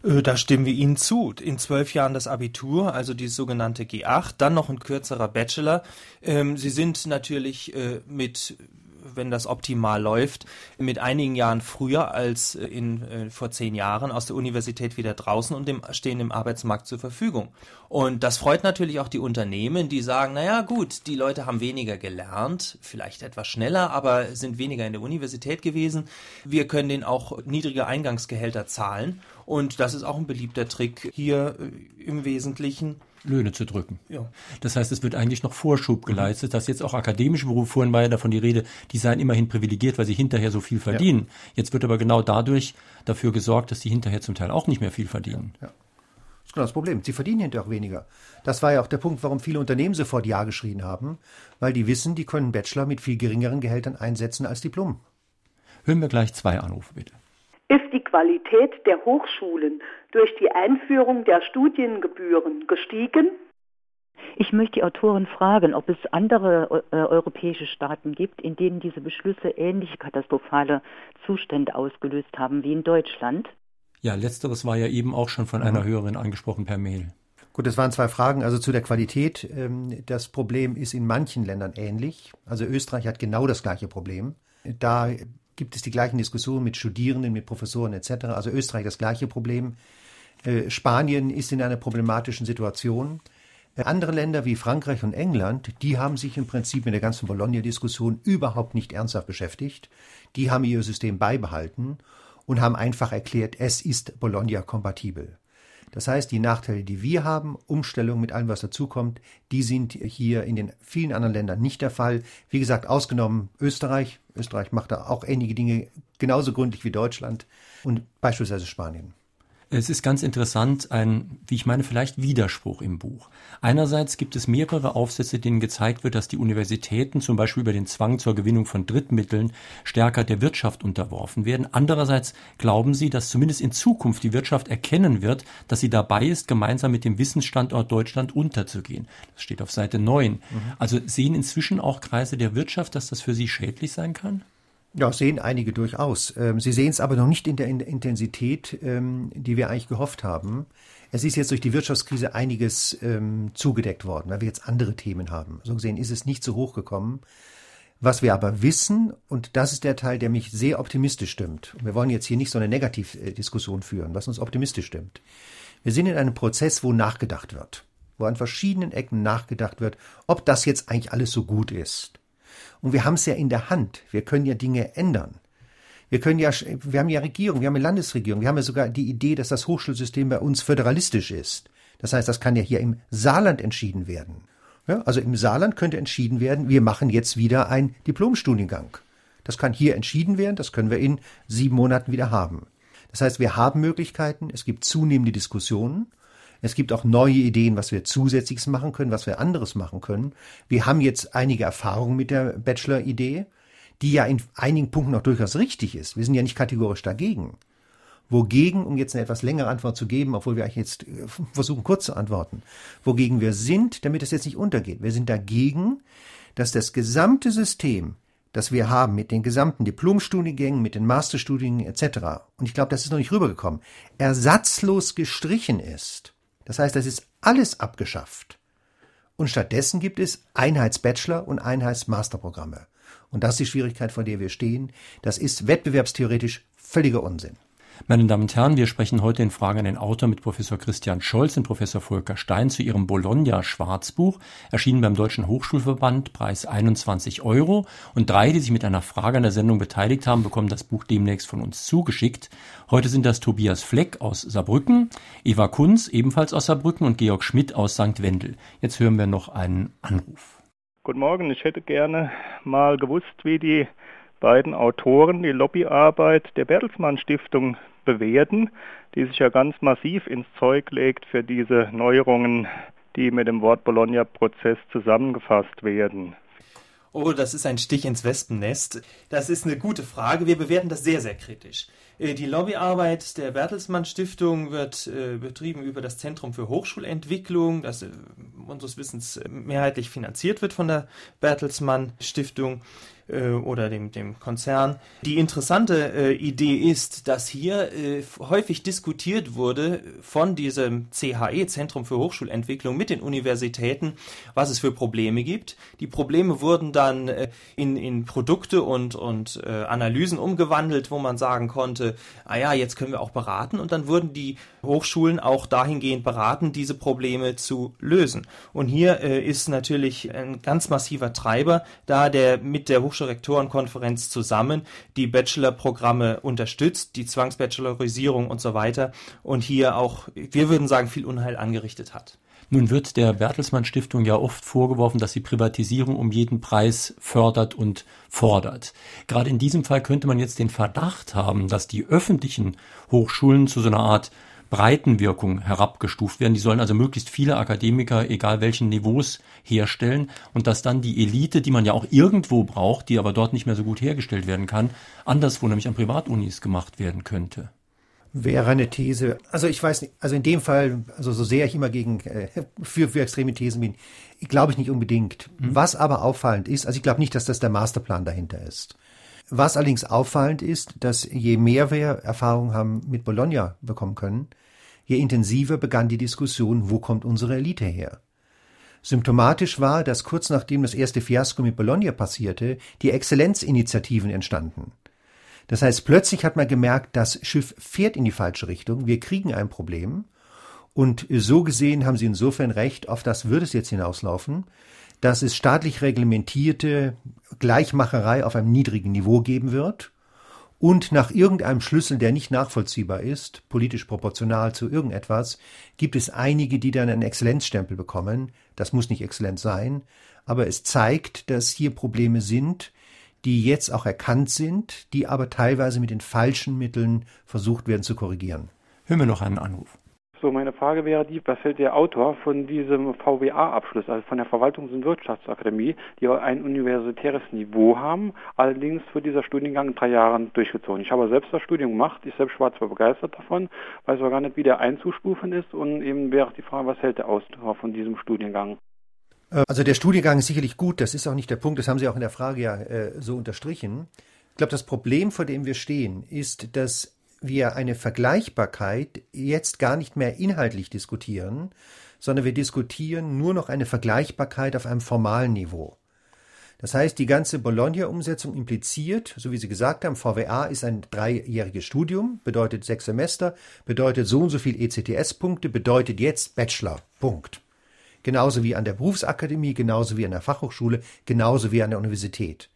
Äh, da stimmen wir Ihnen zu. In zwölf Jahren das Abitur, also die sogenannte G8, dann noch ein kürzerer Bachelor. Ähm, Sie sind natürlich äh, mit wenn das optimal läuft, mit einigen Jahren früher als äh, in, äh, vor zehn Jahren aus der Universität wieder draußen und dem, stehen dem Arbeitsmarkt zur Verfügung. Und das freut natürlich auch die Unternehmen, die sagen, naja gut, die Leute haben weniger gelernt, vielleicht etwas schneller, aber sind weniger in der Universität gewesen. Wir können denen auch niedrige Eingangsgehälter zahlen. Und das ist auch ein beliebter Trick hier äh, im Wesentlichen Löhne zu drücken. Ja. Das heißt, es wird eigentlich noch Vorschub geleistet, dass jetzt auch akademische Berufe, vorhin war ja davon die Rede, die seien immerhin privilegiert, weil sie hinterher so viel verdienen. Ja. Jetzt wird aber genau dadurch dafür gesorgt, dass die hinterher zum Teil auch nicht mehr viel verdienen. Ja. Das ist genau das Problem. Sie verdienen hinterher auch weniger. Das war ja auch der Punkt, warum viele Unternehmen sofort Ja geschrien haben, weil die wissen, die können Bachelor mit viel geringeren Gehältern einsetzen als Diplom. Hören wir gleich zwei Anrufe, bitte. Ist die Qualität der Hochschulen durch die Einführung der Studiengebühren gestiegen? Ich möchte die Autoren fragen, ob es andere äh, europäische Staaten gibt, in denen diese Beschlüsse ähnliche katastrophale Zustände ausgelöst haben wie in Deutschland. Ja, letzteres war ja eben auch schon von einer mhm. Hörerin angesprochen per Mail. Gut, das waren zwei Fragen. Also zu der Qualität. Ähm, das Problem ist in manchen Ländern ähnlich. Also Österreich hat genau das gleiche Problem. Da gibt es die gleichen Diskussionen mit Studierenden, mit Professoren etc. Also Österreich das gleiche Problem. Äh, Spanien ist in einer problematischen Situation. Äh, andere Länder wie Frankreich und England, die haben sich im Prinzip mit der ganzen Bologna-Diskussion überhaupt nicht ernsthaft beschäftigt. Die haben ihr System beibehalten und haben einfach erklärt, es ist Bologna-kompatibel. Das heißt, die Nachteile, die wir haben, Umstellung mit allem, was dazukommt, die sind hier in den vielen anderen Ländern nicht der Fall. Wie gesagt, ausgenommen Österreich. Österreich macht da auch ähnliche Dinge genauso gründlich wie Deutschland und beispielsweise Spanien. Es ist ganz interessant, ein, wie ich meine, vielleicht Widerspruch im Buch. Einerseits gibt es mehrere Aufsätze, denen gezeigt wird, dass die Universitäten zum Beispiel über den Zwang zur Gewinnung von Drittmitteln stärker der Wirtschaft unterworfen werden. Andererseits glauben sie, dass zumindest in Zukunft die Wirtschaft erkennen wird, dass sie dabei ist, gemeinsam mit dem Wissensstandort Deutschland unterzugehen. Das steht auf Seite 9. Mhm. Also sehen inzwischen auch Kreise der Wirtschaft, dass das für sie schädlich sein kann? Ja, sehen einige durchaus. Ähm, sie sehen es aber noch nicht in der Intensität, ähm, die wir eigentlich gehofft haben. Es ist jetzt durch die Wirtschaftskrise einiges ähm, zugedeckt worden, weil wir jetzt andere Themen haben. So gesehen ist es nicht so hoch gekommen. Was wir aber wissen, und das ist der Teil, der mich sehr optimistisch stimmt, wir wollen jetzt hier nicht so eine Negativdiskussion führen, was uns optimistisch stimmt. Wir sind in einem Prozess, wo nachgedacht wird, wo an verschiedenen Ecken nachgedacht wird, ob das jetzt eigentlich alles so gut ist. Und wir haben es ja in der Hand. Wir können ja Dinge ändern. Wir können ja, wir haben ja Regierung, wir haben eine Landesregierung, wir haben ja sogar die Idee, dass das Hochschulsystem bei uns föderalistisch ist. Das heißt, das kann ja hier im Saarland entschieden werden. Ja, also im Saarland könnte entschieden werden, wir machen jetzt wieder einen Diplomstudiengang. Das kann hier entschieden werden, das können wir in sieben Monaten wieder haben. Das heißt, wir haben Möglichkeiten, es gibt zunehmende Diskussionen es gibt auch neue Ideen, was wir zusätzliches machen können, was wir anderes machen können. Wir haben jetzt einige Erfahrungen mit der Bachelor-Idee, die ja in einigen Punkten auch durchaus richtig ist. Wir sind ja nicht kategorisch dagegen. Wogegen, um jetzt eine etwas längere Antwort zu geben, obwohl wir eigentlich jetzt äh, versuchen, kurz zu antworten, wogegen wir sind, damit es jetzt nicht untergeht. Wir sind dagegen, dass das gesamte System, das wir haben mit den gesamten Diplomstudiengängen, mit den Masterstudiengängen etc., und ich glaube, das ist noch nicht rübergekommen, ersatzlos gestrichen ist. Das heißt, das ist alles abgeschafft. Und stattdessen gibt es Einheitsbachelor- und Einheitsmasterprogramme. Und das ist die Schwierigkeit, vor der wir stehen. Das ist wettbewerbstheoretisch völliger Unsinn. Meine Damen und Herren, wir sprechen heute in Frage an den Autor mit Professor Christian Scholz und Professor Volker Stein zu ihrem Bologna-Schwarzbuch, erschienen beim Deutschen Hochschulverband, Preis 21 Euro. Und drei, die sich mit einer Frage an der Sendung beteiligt haben, bekommen das Buch demnächst von uns zugeschickt. Heute sind das Tobias Fleck aus Saarbrücken, Eva Kunz ebenfalls aus Saarbrücken und Georg Schmidt aus St. Wendel. Jetzt hören wir noch einen Anruf. Guten Morgen, ich hätte gerne mal gewusst, wie die beiden Autoren die Lobbyarbeit der Bertelsmann Stiftung bewerten, die sich ja ganz massiv ins Zeug legt für diese Neuerungen, die mit dem Wort Bologna-Prozess zusammengefasst werden. Oh, das ist ein Stich ins Wespennest. Das ist eine gute Frage. Wir bewerten das sehr, sehr kritisch. Äh, die Lobbyarbeit der Bertelsmann Stiftung wird äh, betrieben über das Zentrum für Hochschulentwicklung, das äh, unseres Wissens mehrheitlich finanziert wird von der Bertelsmann Stiftung. Äh, oder dem, dem Konzern. Die interessante äh, Idee ist, dass hier äh, häufig diskutiert wurde von diesem CHE, Zentrum für Hochschulentwicklung, mit den Universitäten, was es für Probleme gibt. Die Probleme wurden dann äh, in, in Produkte und, und äh, Analysen umgewandelt, wo man sagen konnte, ah ja, jetzt können wir auch beraten und dann wurden die Hochschulen auch dahingehend beraten, diese Probleme zu lösen. Und hier äh, ist natürlich ein ganz massiver Treiber, da der mit der Hochschule Rektorenkonferenz zusammen die Bachelorprogramme unterstützt, die Zwangsbachelorisierung und so weiter und hier auch, wir würden sagen, viel Unheil angerichtet hat. Nun wird der Bertelsmann Stiftung ja oft vorgeworfen, dass sie Privatisierung um jeden Preis fördert und fordert. Gerade in diesem Fall könnte man jetzt den Verdacht haben, dass die öffentlichen Hochschulen zu so einer Art Breitenwirkung herabgestuft werden. Die sollen also möglichst viele Akademiker, egal welchen Niveaus, herstellen und dass dann die Elite, die man ja auch irgendwo braucht, die aber dort nicht mehr so gut hergestellt werden kann, anderswo, nämlich an Privatunis gemacht werden könnte. Wäre eine These. Also ich weiß nicht, also in dem Fall, also so sehr ich immer gegen äh, für, für extreme Thesen bin, glaube ich nicht unbedingt. Mhm. Was aber auffallend ist, also ich glaube nicht, dass das der Masterplan dahinter ist. Was allerdings auffallend ist, dass je mehr wir Erfahrung haben mit Bologna bekommen können, je intensiver begann die Diskussion, wo kommt unsere Elite her? Symptomatisch war, dass kurz nachdem das erste Fiasko mit Bologna passierte, die Exzellenzinitiativen entstanden. Das heißt, plötzlich hat man gemerkt, das Schiff fährt in die falsche Richtung, wir kriegen ein Problem. Und so gesehen haben Sie insofern recht, auf das würde es jetzt hinauslaufen, dass es staatlich reglementierte Gleichmacherei auf einem niedrigen Niveau geben wird und nach irgendeinem Schlüssel, der nicht nachvollziehbar ist, politisch proportional zu irgendetwas, gibt es einige, die dann einen Exzellenzstempel bekommen. Das muss nicht exzellent sein, aber es zeigt, dass hier Probleme sind, die jetzt auch erkannt sind, die aber teilweise mit den falschen Mitteln versucht werden zu korrigieren. Hören wir noch einen Anruf. So, meine Frage wäre die, was hält der Autor von diesem VWA-Abschluss, also von der Verwaltungs- und Wirtschaftsakademie, die ein universitäres Niveau haben, allerdings für dieser Studiengang in drei Jahren durchgezogen. Ich habe selbst das Studium gemacht, ich selbst war zwar begeistert davon, weiß aber gar nicht, wie der einzustufen ist und eben wäre die Frage, was hält der Autor von diesem Studiengang? Äh, also der Studiengang ist sicherlich gut, das ist auch nicht der Punkt, das haben Sie auch in der Frage ja äh, so unterstrichen. Ich glaube, das Problem, vor dem wir stehen, ist, dass wir eine Vergleichbarkeit jetzt gar nicht mehr inhaltlich diskutieren, sondern wir diskutieren nur noch eine Vergleichbarkeit auf einem formalen Niveau. Das heißt, die ganze Bologna-Umsetzung impliziert, so wie Sie gesagt haben, VWA ist ein dreijähriges Studium, bedeutet sechs Semester, bedeutet so und so viel ECTS-Punkte, bedeutet jetzt Bachelor. Punkt. Genauso wie an der Berufsakademie, genauso wie an der Fachhochschule, genauso wie an der Universität.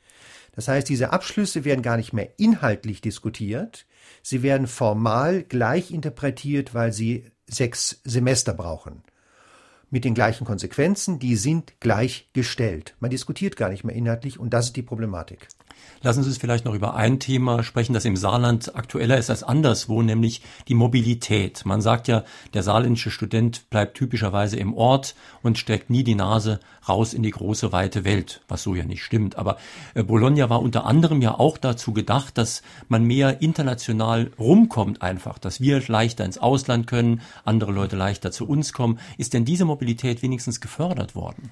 Das heißt, diese Abschlüsse werden gar nicht mehr inhaltlich diskutiert, sie werden formal gleich interpretiert, weil sie sechs Semester brauchen. Mit den gleichen Konsequenzen, die sind gleichgestellt. Man diskutiert gar nicht mehr inhaltlich und das ist die Problematik. Lassen Sie uns vielleicht noch über ein Thema sprechen, das im Saarland aktueller ist als anderswo, nämlich die Mobilität. Man sagt ja, der saarländische Student bleibt typischerweise im Ort und steckt nie die Nase raus in die große weite Welt, was so ja nicht stimmt. Aber äh, Bologna war unter anderem ja auch dazu gedacht, dass man mehr international rumkommt einfach, dass wir leichter ins Ausland können, andere Leute leichter zu uns kommen. Ist denn diese Mobilität wenigstens gefördert worden?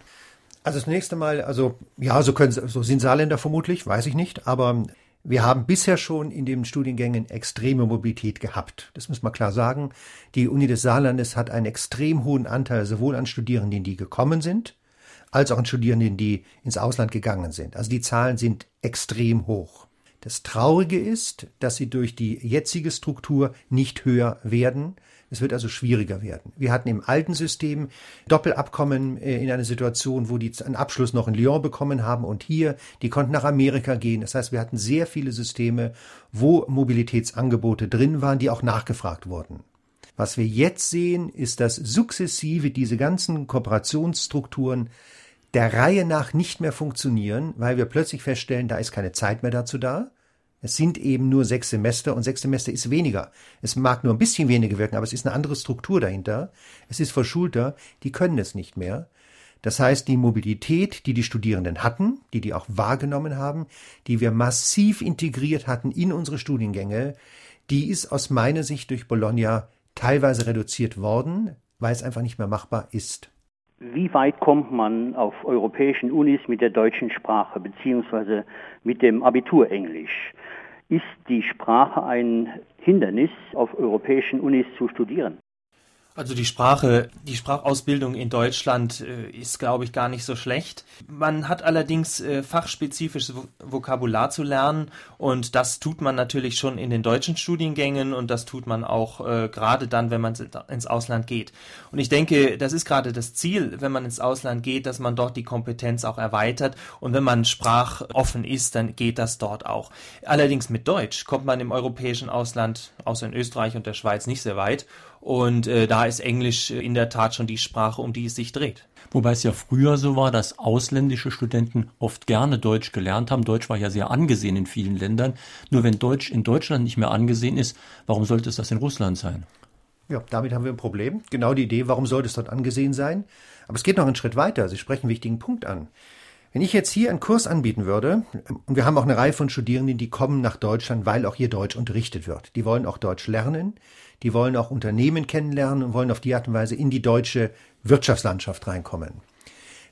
Also das nächste Mal, also ja, so können so sind Saarländer vermutlich, weiß ich nicht, aber wir haben bisher schon in den Studiengängen extreme Mobilität gehabt. Das muss man klar sagen. Die Uni des Saarlandes hat einen extrem hohen Anteil sowohl an Studierenden, die gekommen sind, als auch an Studierenden, die ins Ausland gegangen sind. Also die Zahlen sind extrem hoch. Das Traurige ist, dass sie durch die jetzige Struktur nicht höher werden, es wird also schwieriger werden. Wir hatten im alten System Doppelabkommen äh, in einer Situation, wo die einen Abschluss noch in Lyon bekommen haben und hier, die konnten nach Amerika gehen. Das heißt, wir hatten sehr viele Systeme, wo Mobilitätsangebote drin waren, die auch nachgefragt wurden. Was wir jetzt sehen, ist, dass sukzessive diese ganzen Kooperationsstrukturen der Reihe nach nicht mehr funktionieren, weil wir plötzlich feststellen, da ist keine Zeit mehr dazu da. Es sind eben nur sechs Semester und sechs Semester ist weniger. Es mag nur ein bisschen weniger wirken, aber es ist eine andere Struktur dahinter. Es ist verschulter, die können es nicht mehr. Das heißt, die Mobilität, die die Studierenden hatten, die die auch wahrgenommen haben, die wir massiv integriert hatten in unsere Studiengänge, die ist aus meiner Sicht durch Bologna teilweise reduziert worden, weil es einfach nicht mehr machbar ist. Wie weit kommt man auf europäischen Unis mit der deutschen Sprache beziehungsweise mit dem Abiturenglisch? Ist die Sprache ein Hindernis, auf europäischen Unis zu studieren? Also die Sprache, die Sprachausbildung in Deutschland äh, ist, glaube ich, gar nicht so schlecht. Man hat allerdings äh, fachspezifisches Vokabular zu lernen und das tut man natürlich schon in den deutschen Studiengängen und das tut man auch äh, gerade dann, wenn man ins Ausland geht. Und ich denke, das ist gerade das Ziel, wenn man ins Ausland geht, dass man dort die Kompetenz auch erweitert und wenn man sprachoffen ist, dann geht das dort auch. Allerdings mit Deutsch kommt man im europäischen Ausland, außer in Österreich und der Schweiz, nicht sehr weit. Und äh, da ist Englisch in der Tat schon die Sprache, um die es sich dreht. Wobei es ja früher so war, dass ausländische Studenten oft gerne Deutsch gelernt haben. Deutsch war ja sehr angesehen in vielen Ländern. Nur wenn Deutsch in Deutschland nicht mehr angesehen ist, warum sollte es das in Russland sein? Ja, damit haben wir ein Problem. Genau die Idee, warum sollte es dort angesehen sein? Aber es geht noch einen Schritt weiter. Sie sprechen einen wichtigen Punkt an. Wenn ich jetzt hier einen Kurs anbieten würde, und wir haben auch eine Reihe von Studierenden, die kommen nach Deutschland, weil auch hier Deutsch unterrichtet wird. Die wollen auch Deutsch lernen, die wollen auch Unternehmen kennenlernen und wollen auf die Art und Weise in die deutsche Wirtschaftslandschaft reinkommen.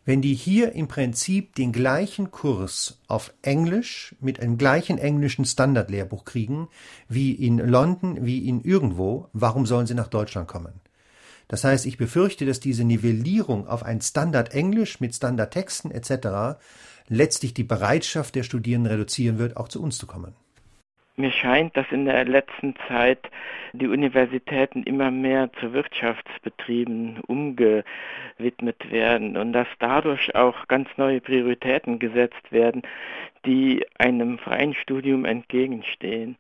Wenn die hier im Prinzip den gleichen Kurs auf Englisch mit einem gleichen englischen Standardlehrbuch kriegen, wie in London, wie in irgendwo, warum sollen sie nach Deutschland kommen? Das heißt, ich befürchte, dass diese Nivellierung auf ein Standard Englisch mit Standardtexten etc. letztlich die Bereitschaft der Studierenden reduzieren wird, auch zu uns zu kommen. Mir scheint, dass in der letzten Zeit die Universitäten immer mehr zu Wirtschaftsbetrieben umgewidmet werden und dass dadurch auch ganz neue Prioritäten gesetzt werden, die einem freien Studium entgegenstehen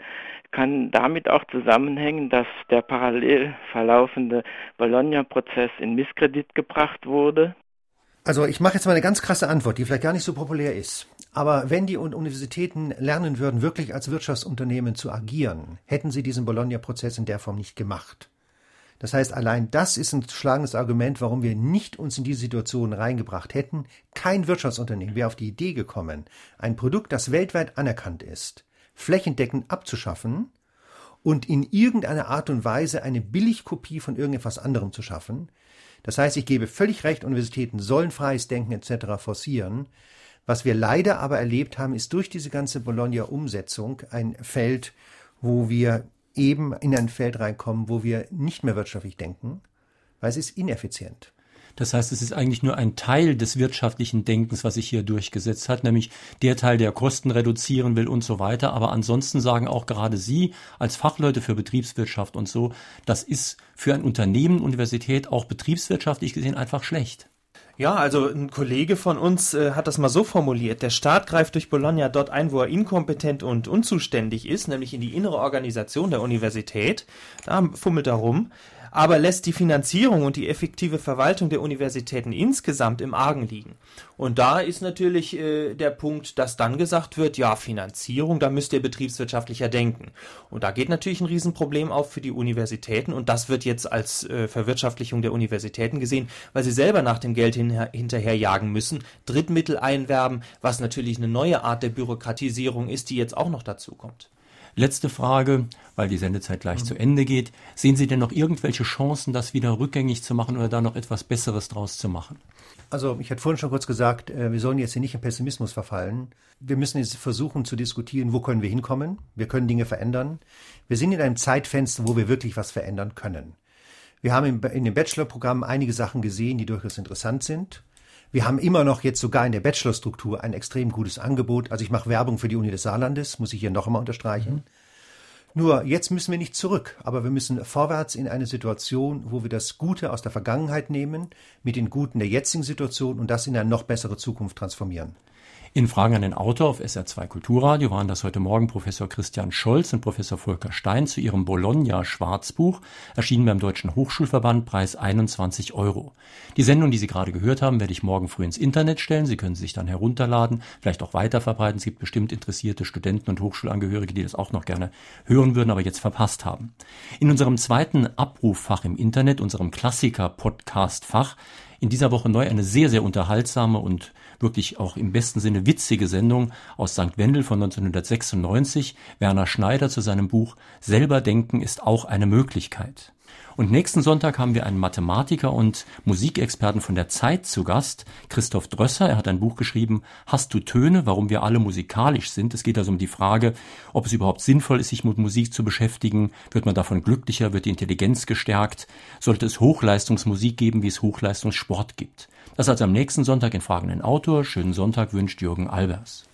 kann damit auch zusammenhängen, dass der parallel verlaufende Bologna-Prozess in Misskredit gebracht wurde? Also ich mache jetzt mal eine ganz krasse Antwort, die vielleicht gar nicht so populär ist. Aber wenn die Universitäten lernen würden, wirklich als Wirtschaftsunternehmen zu agieren, hätten sie diesen Bologna-Prozess in der Form nicht gemacht. Das heißt, allein das ist ein schlagendes Argument, warum wir nicht uns in diese Situation reingebracht hätten. Kein Wirtschaftsunternehmen wäre auf die Idee gekommen, ein Produkt, das weltweit anerkannt ist, flächendeckend abzuschaffen und in irgendeiner Art und Weise eine Billigkopie von irgendetwas anderem zu schaffen. Das heißt, ich gebe völlig recht, Universitäten sollen freies Denken etc. forcieren. Was wir leider aber erlebt haben, ist durch diese ganze Bologna-Umsetzung ein Feld, wo wir eben in ein Feld reinkommen, wo wir nicht mehr wirtschaftlich denken, weil es ist ineffizient. Das heißt, es ist eigentlich nur ein Teil des wirtschaftlichen Denkens, was sich hier durchgesetzt hat, nämlich der Teil, der Kosten reduzieren will und so weiter. Aber ansonsten sagen auch gerade Sie als Fachleute für Betriebswirtschaft und so, das ist für ein Unternehmen, Universität auch betriebswirtschaftlich gesehen einfach schlecht. Ja, also ein Kollege von uns äh, hat das mal so formuliert. Der Staat greift durch Bologna dort ein, wo er inkompetent und unzuständig ist, nämlich in die innere Organisation der Universität. Da fummelt er rum aber lässt die Finanzierung und die effektive Verwaltung der Universitäten insgesamt im Argen liegen. Und da ist natürlich äh, der Punkt, dass dann gesagt wird, ja, Finanzierung, da müsst ihr betriebswirtschaftlicher denken. Und da geht natürlich ein Riesenproblem auf für die Universitäten und das wird jetzt als äh, Verwirtschaftlichung der Universitäten gesehen, weil sie selber nach dem Geld hin hinterherjagen müssen, Drittmittel einwerben, was natürlich eine neue Art der Bürokratisierung ist, die jetzt auch noch dazu kommt. Letzte Frage, weil die Sendezeit gleich mhm. zu Ende geht. Sehen Sie denn noch irgendwelche Chancen, das wieder rückgängig zu machen oder da noch etwas Besseres draus zu machen? Also ich hatte vorhin schon kurz gesagt, äh, wir sollen jetzt hier nicht in Pessimismus verfallen. Wir müssen jetzt versuchen zu diskutieren, wo können wir hinkommen. Wir können Dinge verändern. Wir sind in einem Zeitfenster, wo wir wirklich was verändern können. Wir haben in dem Bachelorprogramm einige Sachen gesehen, die durchaus interessant sind. Wir haben immer noch jetzt sogar in der Bachelorstruktur ein extrem gutes Angebot. Also ich mache Werbung für die Uni des Saarlandes, muss ich hier noch einmal unterstreichen. Mhm. Nur jetzt müssen wir nicht zurück, aber wir müssen vorwärts in eine Situation, wo wir das Gute aus der Vergangenheit nehmen, mit den Guten der jetzigen Situation und das in eine noch bessere Zukunft transformieren. In Fragen an den Autor auf SR2 Kulturradio waren das heute Morgen Professor Christian Scholz und Professor Volker Stein zu ihrem Bologna-Schwarzbuch, erschienen beim Deutschen Hochschulverband, Preis 21 Euro. Die Sendung, die Sie gerade gehört haben, werde ich morgen früh ins Internet stellen. Sie können sie sich dann herunterladen, vielleicht auch weiterverbreiten. Es gibt bestimmt interessierte Studenten und Hochschulangehörige, die das auch noch gerne hören würden, aber jetzt verpasst haben. In unserem zweiten Abruffach im Internet, unserem Klassiker-Podcast-Fach, in dieser Woche neu eine sehr, sehr unterhaltsame und wirklich auch im besten Sinne witzige Sendung aus St. Wendel von 1996. Werner Schneider zu seinem Buch Selber denken ist auch eine Möglichkeit. Und nächsten Sonntag haben wir einen Mathematiker und Musikexperten von der Zeit zu Gast, Christoph Drösser. Er hat ein Buch geschrieben, Hast du Töne, warum wir alle musikalisch sind? Es geht also um die Frage, ob es überhaupt sinnvoll ist, sich mit Musik zu beschäftigen. Wird man davon glücklicher? Wird die Intelligenz gestärkt? Sollte es Hochleistungsmusik geben, wie es Hochleistungssport gibt? Das also am nächsten Sonntag in Fragenden Autor. Schönen Sonntag wünscht Jürgen Albers.